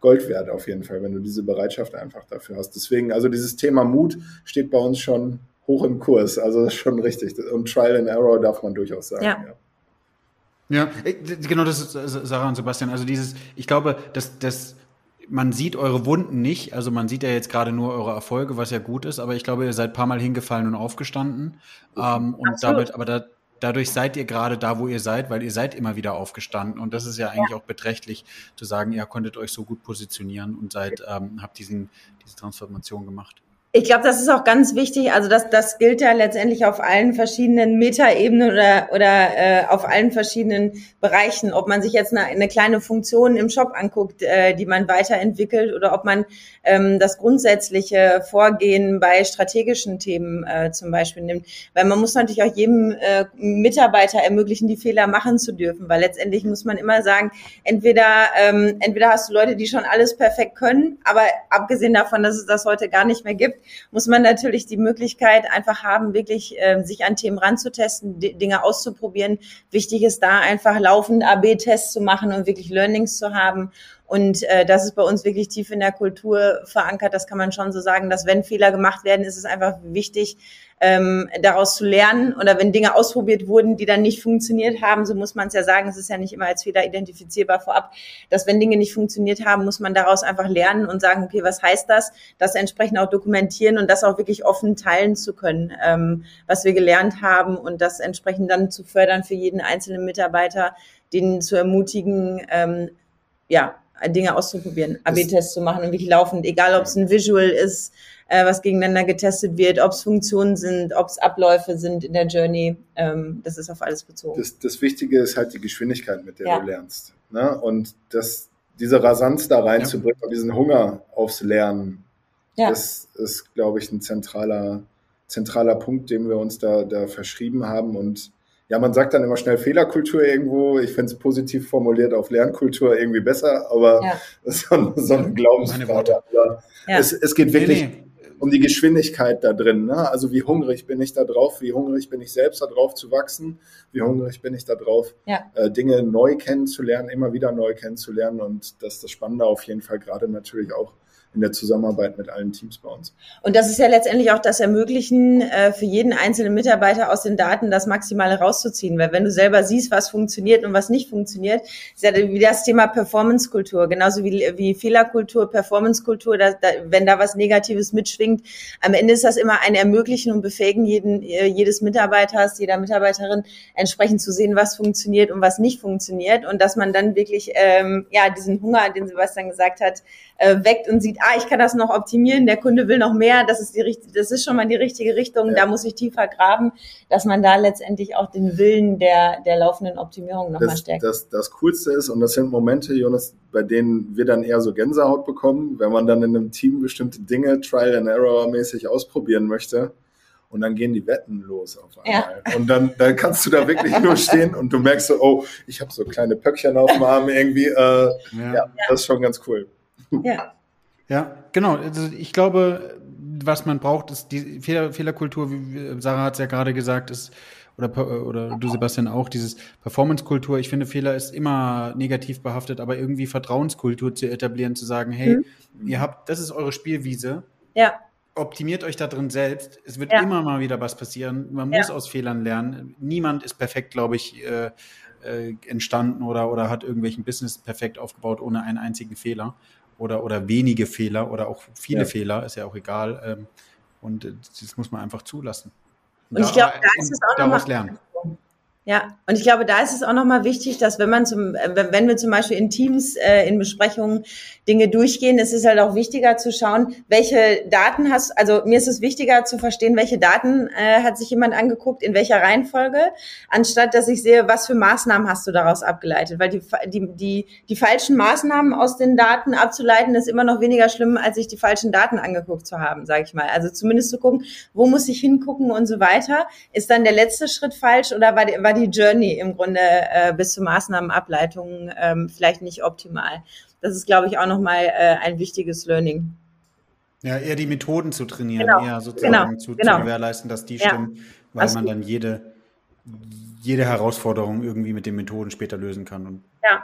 Gold wert auf jeden Fall, wenn du diese Bereitschaft einfach dafür hast. Deswegen, also dieses Thema Mut steht bei uns schon hoch im Kurs. Also schon richtig. Und Trial and Error darf man durchaus sagen. Ja. ja. Ja, äh, genau das ist äh, Sarah und Sebastian. Also dieses, ich glaube, dass das man sieht eure Wunden nicht. Also man sieht ja jetzt gerade nur eure Erfolge, was ja gut ist, aber ich glaube, ihr seid ein paar Mal hingefallen und aufgestanden. Ähm, und Absolut. damit, aber da, dadurch seid ihr gerade da, wo ihr seid, weil ihr seid immer wieder aufgestanden. Und das ist ja eigentlich ja. auch beträchtlich zu sagen, ihr konntet euch so gut positionieren und seid, ähm, habt diesen, diese Transformation gemacht. Ich glaube, das ist auch ganz wichtig. Also das, das gilt ja letztendlich auf allen verschiedenen Metaebenen oder, oder äh, auf allen verschiedenen Bereichen. Ob man sich jetzt eine, eine kleine Funktion im Shop anguckt, äh, die man weiterentwickelt, oder ob man ähm, das grundsätzliche Vorgehen bei strategischen Themen äh, zum Beispiel nimmt. Weil man muss natürlich auch jedem äh, Mitarbeiter ermöglichen, die Fehler machen zu dürfen. Weil letztendlich muss man immer sagen, entweder, ähm, entweder hast du Leute, die schon alles perfekt können, aber abgesehen davon, dass es das heute gar nicht mehr gibt, muss man natürlich die Möglichkeit einfach haben, wirklich äh, sich an Themen ranzutesten, Dinge auszuprobieren. Wichtig ist da einfach laufend AB-Tests zu machen und wirklich Learnings zu haben. Und äh, das ist bei uns wirklich tief in der Kultur verankert. Das kann man schon so sagen, dass wenn Fehler gemacht werden, ist es einfach wichtig, ähm, daraus zu lernen oder wenn Dinge ausprobiert wurden, die dann nicht funktioniert haben, so muss man es ja sagen, es ist ja nicht immer als Fehler identifizierbar vorab, dass wenn Dinge nicht funktioniert haben, muss man daraus einfach lernen und sagen, okay, was heißt das? Das entsprechend auch dokumentieren und das auch wirklich offen teilen zu können, ähm, was wir gelernt haben und das entsprechend dann zu fördern für jeden einzelnen Mitarbeiter, den zu ermutigen, ähm, ja, Dinge auszuprobieren, AB-Tests zu machen und wirklich laufend, egal ob es ein Visual ist, äh, was gegeneinander getestet wird, ob es Funktionen sind, ob es Abläufe sind in der Journey. Ähm, das ist auf alles bezogen. Das, das Wichtige ist halt die Geschwindigkeit, mit der ja. du lernst. Ne? Und das, diese Rasanz da reinzubringen ja. und diesen Hunger aufs Lernen, ja. das ist, glaube ich, ein zentraler, zentraler Punkt, den wir uns da, da verschrieben haben. Und ja, man sagt dann immer schnell Fehlerkultur irgendwo. Ich finde es positiv formuliert auf Lernkultur irgendwie besser, aber ja. <laughs> so, so eine Glaubensfrage. Ja. Es, es, geht wirklich, nee, nee um die Geschwindigkeit da drin. Ne? Also wie hungrig bin ich da drauf, wie hungrig bin ich selbst da drauf zu wachsen, wie hungrig bin ich da drauf, ja. äh, Dinge neu kennenzulernen, immer wieder neu kennenzulernen. Und das ist das Spannende auf jeden Fall gerade natürlich auch in der Zusammenarbeit mit allen Teams bei uns. Und das ist ja letztendlich auch das Ermöglichen äh, für jeden einzelnen Mitarbeiter aus den Daten, das Maximale rauszuziehen. Weil wenn du selber siehst, was funktioniert und was nicht funktioniert, ist ja wie das Thema Performance-Kultur, genauso wie, wie Fehlerkultur, Performance-Kultur, da, da, wenn da was Negatives mitschwingt. Am Ende ist das immer ein Ermöglichen und Befähigen jeden, äh, jedes Mitarbeiters, jeder Mitarbeiterin, entsprechend zu sehen, was funktioniert und was nicht funktioniert. Und dass man dann wirklich ähm, ja diesen Hunger, den Sebastian gesagt hat, äh, weckt und sieht, ah, ich kann das noch optimieren, der Kunde will noch mehr, das ist die richtige, das ist schon mal die richtige Richtung, ja. da muss ich tiefer graben, dass man da letztendlich auch den Willen der, der laufenden Optimierung nochmal stärkt. Das, das Coolste ist, und das sind Momente, Jonas, bei denen wir dann eher so Gänsehaut bekommen, wenn man dann in einem Team bestimmte Dinge Trial and Error mäßig ausprobieren möchte. Und dann gehen die Wetten los auf einmal. Ja. Und dann, dann kannst du da wirklich nur stehen und du merkst so, oh, ich habe so kleine Pöckchen auf dem Arm irgendwie. Äh, ja. ja, das ist schon ganz cool. Ja. Ja, genau. Also ich glaube, was man braucht, ist die Fehler, Fehlerkultur, wie Sarah hat es ja gerade gesagt, ist, oder, oder du Sebastian auch, dieses Performance-Kultur. Ich finde, Fehler ist immer negativ behaftet, aber irgendwie Vertrauenskultur zu etablieren, zu sagen, hey, mhm. ihr habt, das ist eure Spielwiese. Ja. Optimiert euch da drin selbst. Es wird ja. immer mal wieder was passieren. Man muss ja. aus Fehlern lernen. Niemand ist perfekt, glaube ich, äh, äh, entstanden oder, oder hat irgendwelchen Business perfekt aufgebaut ohne einen einzigen Fehler oder, oder wenige Fehler oder auch viele ja. Fehler, ist ja auch egal. Ähm, und äh, das muss man einfach zulassen. Und, und ich glaube, da ist es auch daraus lernen. Ja, und ich glaube, da ist es auch nochmal wichtig, dass wenn man zum, äh, wenn wir zum Beispiel in Teams, äh, in Besprechungen Dinge durchgehen, ist es halt auch wichtiger zu schauen, welche Daten hast, also mir ist es wichtiger zu verstehen, welche Daten äh, hat sich jemand angeguckt, in welcher Reihenfolge, anstatt dass ich sehe, was für Maßnahmen hast du daraus abgeleitet. Weil die, die, die, die falschen Maßnahmen aus den Daten abzuleiten, ist immer noch weniger schlimm, als sich die falschen Daten angeguckt zu haben, sage ich mal. Also zumindest zu gucken, wo muss ich hingucken und so weiter. Ist dann der letzte Schritt falsch oder war, war die Journey im Grunde äh, bis zur Maßnahmenableitung ähm, vielleicht nicht optimal. Das ist, glaube ich, auch nochmal äh, ein wichtiges Learning. Ja, eher die Methoden zu trainieren, genau. eher sozusagen genau. Zu, genau. zu, gewährleisten, dass die ja. stimmen, weil also, man dann jede, jede Herausforderung irgendwie mit den Methoden später lösen kann. Und ja.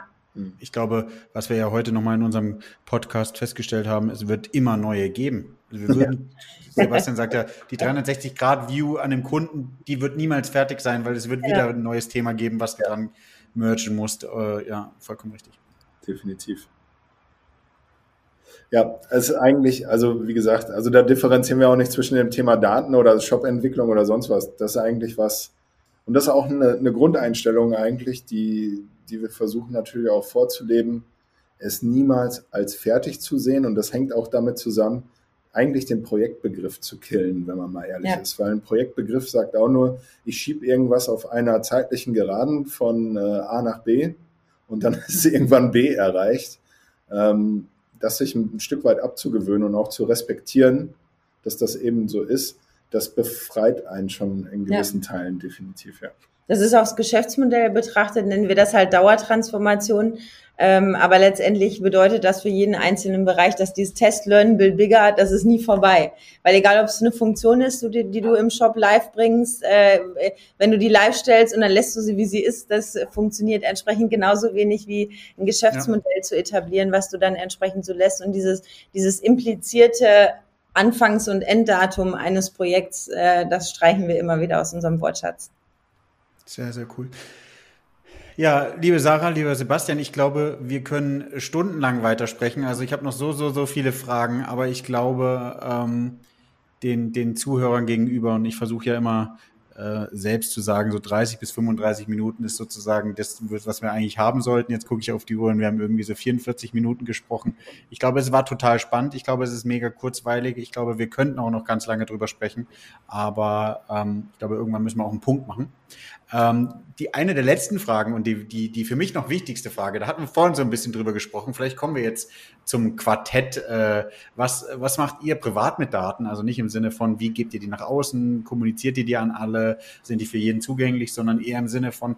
ich glaube, was wir ja heute nochmal in unserem Podcast festgestellt haben, es wird immer neue geben. Also wir würden, <laughs> Sebastian sagt ja, die 360-Grad-View an dem Kunden, die wird niemals fertig sein, weil es wird wieder ja. ein neues Thema geben, was du ja. dran mergen musst. Äh, ja, vollkommen richtig. Definitiv. Ja, es ist eigentlich, also wie gesagt, also da differenzieren wir auch nicht zwischen dem Thema Daten oder Shop-Entwicklung oder sonst was. Das ist eigentlich was, und das ist auch eine, eine Grundeinstellung eigentlich, die, die wir versuchen natürlich auch vorzuleben, es niemals als fertig zu sehen. Und das hängt auch damit zusammen, eigentlich den Projektbegriff zu killen, wenn man mal ehrlich ja. ist. Weil ein Projektbegriff sagt auch nur, ich schiebe irgendwas auf einer zeitlichen Geraden von äh, A nach B und dann <laughs> ist irgendwann B erreicht. Ähm, das sich ein, ein Stück weit abzugewöhnen und auch zu respektieren, dass das eben so ist, das befreit einen schon in gewissen ja. Teilen definitiv, ja. Das ist auch das Geschäftsmodell betrachtet, nennen wir das halt Dauertransformation. Ähm, aber letztendlich bedeutet das für jeden einzelnen Bereich, dass dieses Test, Learn, Build Bigger, das ist nie vorbei. Weil egal, ob es eine Funktion ist, die, die du im Shop live bringst, äh, wenn du die live stellst und dann lässt du sie, wie sie ist, das funktioniert entsprechend genauso wenig wie ein Geschäftsmodell ja. zu etablieren, was du dann entsprechend so lässt. Und dieses, dieses implizierte Anfangs- und Enddatum eines Projekts, äh, das streichen wir immer wieder aus unserem Wortschatz. Sehr, sehr cool. Ja, liebe Sarah, lieber Sebastian, ich glaube, wir können stundenlang weitersprechen. Also ich habe noch so, so, so viele Fragen, aber ich glaube, ähm, den, den Zuhörern gegenüber, und ich versuche ja immer äh, selbst zu sagen, so 30 bis 35 Minuten ist sozusagen das, was wir eigentlich haben sollten. Jetzt gucke ich auf die Uhr und wir haben irgendwie so 44 Minuten gesprochen. Ich glaube, es war total spannend. Ich glaube, es ist mega kurzweilig. Ich glaube, wir könnten auch noch ganz lange drüber sprechen. Aber ähm, ich glaube, irgendwann müssen wir auch einen Punkt machen. Ähm, die eine der letzten Fragen und die, die, die für mich noch wichtigste Frage, da hatten wir vorhin so ein bisschen drüber gesprochen, vielleicht kommen wir jetzt zum Quartett. Äh, was, was macht ihr privat mit Daten? Also nicht im Sinne von, wie gebt ihr die nach außen, kommuniziert ihr die an alle, sind die für jeden zugänglich, sondern eher im Sinne von,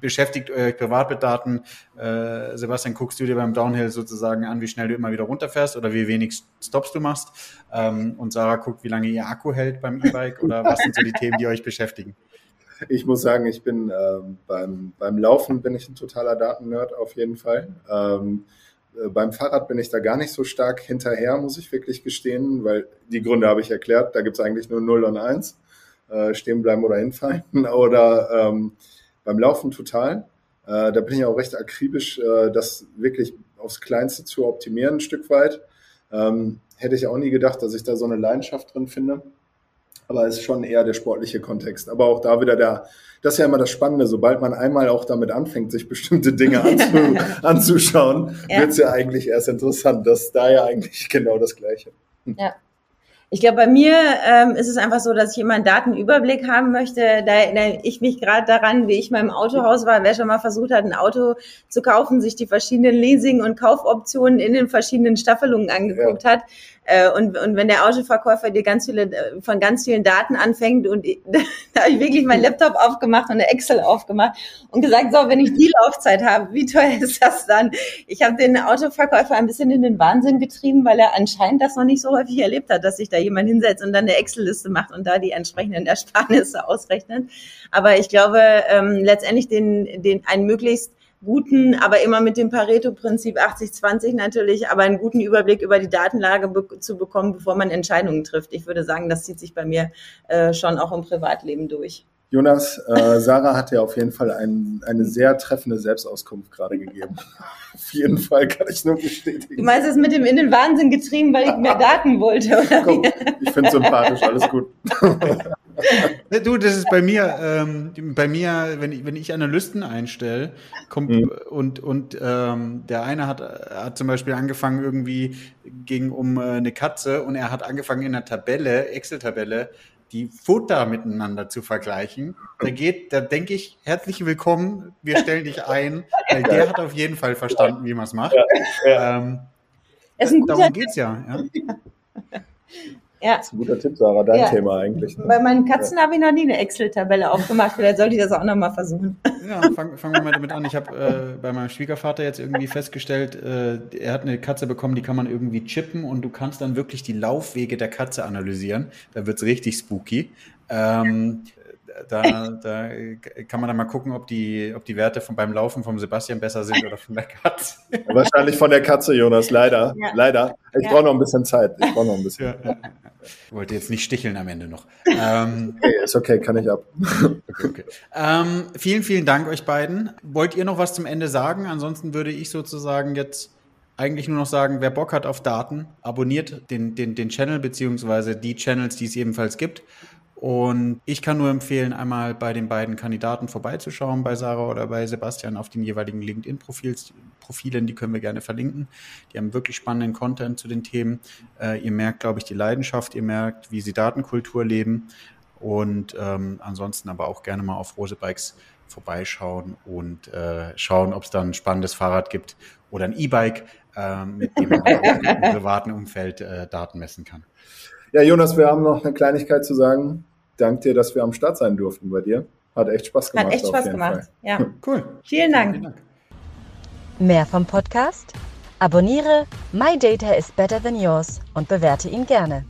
beschäftigt euch privat mit Daten. Äh, Sebastian, guckst du dir beim Downhill sozusagen an, wie schnell du immer wieder runterfährst oder wie wenig Stops du machst? Ähm, und Sarah guckt, wie lange ihr Akku hält beim E-Bike oder was sind so die Themen, die euch beschäftigen? Ich muss sagen, ich bin ähm, beim, beim Laufen bin ich ein totaler Datennerd auf jeden Fall. Ähm, Äh, beim Fahrrad bin ich da gar nicht so stark hinterher, muss ich wirklich gestehen, weil die Gründe habe ich erklärt. Da gibt es eigentlich nur 0 und 1. Äh, stehen bleiben oder hinfallen. <laughs> Oder ähm, beim Laufen total. Äh, da bin ich auch recht akribisch, äh, das wirklich aufs Kleinste zu optimieren, ein Stück weit. Ähm, hätte ich auch nie gedacht, dass ich da so eine Leidenschaft drin finde. Aber ist schon eher der sportliche Kontext. Aber auch da wieder der, das ist ja immer das Spannende, sobald man einmal auch damit anfängt, sich bestimmte Dinge <laughs> anzu, anzuschauen, ja. wird es ja eigentlich erst interessant. Das ist da ja eigentlich <laughs> genau das Gleiche. Ja. Ich glaube, bei mir ähm, ist es einfach so, dass ich immer einen Datenüberblick haben möchte. Da erinnere ich mich gerade daran, wie ich mal im Autohaus war. Wer schon mal versucht hat, ein Auto zu kaufen, sich die verschiedenen Leasing- und Kaufoptionen in den verschiedenen Staffelungen angeguckt ja. hat, und, und wenn der Autoverkäufer dir ganz viele, äh, von ganz vielen Daten anfängt und <laughs> da habe ich wirklich meinen Laptop aufgemacht und eine Excel aufgemacht und gesagt, so, wenn ich die Laufzeit habe, wie teuer <laughs> ist das dann? Ich habe den Autoverkäufer ein bisschen in den Wahnsinn getrieben, weil er anscheinend das noch nicht so häufig erlebt hat, dass sich da jemand hinsetzt und dann eine Excel-Liste macht und da die entsprechenden Ersparnisse <laughs> ausrechnet. Aber ich glaube, ähm, letztendlich den, den einen möglichst guten, aber immer mit dem Pareto-Prinzip 80-20 natürlich, aber einen guten Überblick über die Datenlage be zu bekommen, bevor man Entscheidungen trifft. Ich würde sagen, das zieht sich bei mir äh, schon auch im Privatleben durch. Jonas, äh, Sarah hat ja auf jeden Fall ein, eine sehr treffende Selbstauskunft gerade gegeben. <laughs> auf jeden Fall kann ich nur bestätigen. Du meinst es mit dem in den Wahnsinn getrieben, weil ich mehr <laughs> Daten wollte, oder? Komm, ich finde es sympathisch, alles gut. <laughs> du, das ist bei mir, ähm, bei mir, wenn ich, wenn ich Analysten einstelle, kommt mhm. und, und ähm, der eine hat, hat zum Beispiel angefangen, irgendwie ging um äh, eine Katze und er hat angefangen in einer Tabelle, Excel-Tabelle, die Futter miteinander zu vergleichen. Da geht, da denke ich, herzlich willkommen, wir stellen dich ein, weil der hat auf jeden Fall verstanden, wie man es macht. Ja, ja. Ähm, darum geht's ja. ja. <laughs> Ja. Das ist ein guter Tipp, Sarah, dein ja. Thema eigentlich. Ne? Bei meinen Katzen ja. habe ich noch nie eine Excel-Tabelle aufgemacht. Vielleicht sollte ich das auch nochmal versuchen. Ja, fangen fang wir mal damit an. Ich habe äh, bei meinem Schwiegervater jetzt irgendwie festgestellt, äh, er hat eine Katze bekommen, die kann man irgendwie chippen und du kannst dann wirklich die Laufwege der Katze analysieren. Da wird's richtig spooky. Ähm, da, da kann man dann mal gucken, ob die, ob die Werte von, beim Laufen vom Sebastian besser sind oder von der Katze. <laughs> Wahrscheinlich von der Katze, Jonas, leider. Ja. Leider. Ich ja. brauche noch ein bisschen Zeit. Ich brauche noch ein bisschen. Ja, Ich wollte jetzt nicht sticheln am Ende noch. Ähm, <laughs> okay, ist okay, kann ich ab. Okay, okay. Ähm, vielen, vielen Dank euch beiden. Wollt ihr noch was zum Ende sagen? Ansonsten würde ich sozusagen jetzt eigentlich nur noch sagen, wer Bock hat auf Daten, abonniert den, den, den Channel beziehungsweise die Channels, die es ebenfalls gibt. Und ich kann nur empfehlen, einmal bei den beiden Kandidaten vorbeizuschauen, bei Sarah oder bei Sebastian auf den jeweiligen LinkedIn-Profilen. Die können wir gerne verlinken. Die haben wirklich spannenden Content zu den Themen. Äh, ihr merkt, glaube ich, die Leidenschaft. Ihr merkt, wie sie Datenkultur leben. Und ähm, ansonsten aber auch gerne mal auf Rose Bikes vorbeischauen und äh, schauen, ob es da ein spannendes Fahrrad gibt oder ein E-Bike, äh, mit dem man im privaten Umfeld äh, Daten messen kann. Ja, Jonas, wir haben noch eine Kleinigkeit zu sagen danke dir, dass wir am Start sein durften bei dir. Hat echt Spaß gemacht. Hat echt Spaß gemacht. Fall. Ja. <laughs> Cool. Vielen Dank. Vielen Dank. Mehr vom Podcast? Abonniere My Data is Better Than Yours und bewerte ihn gerne.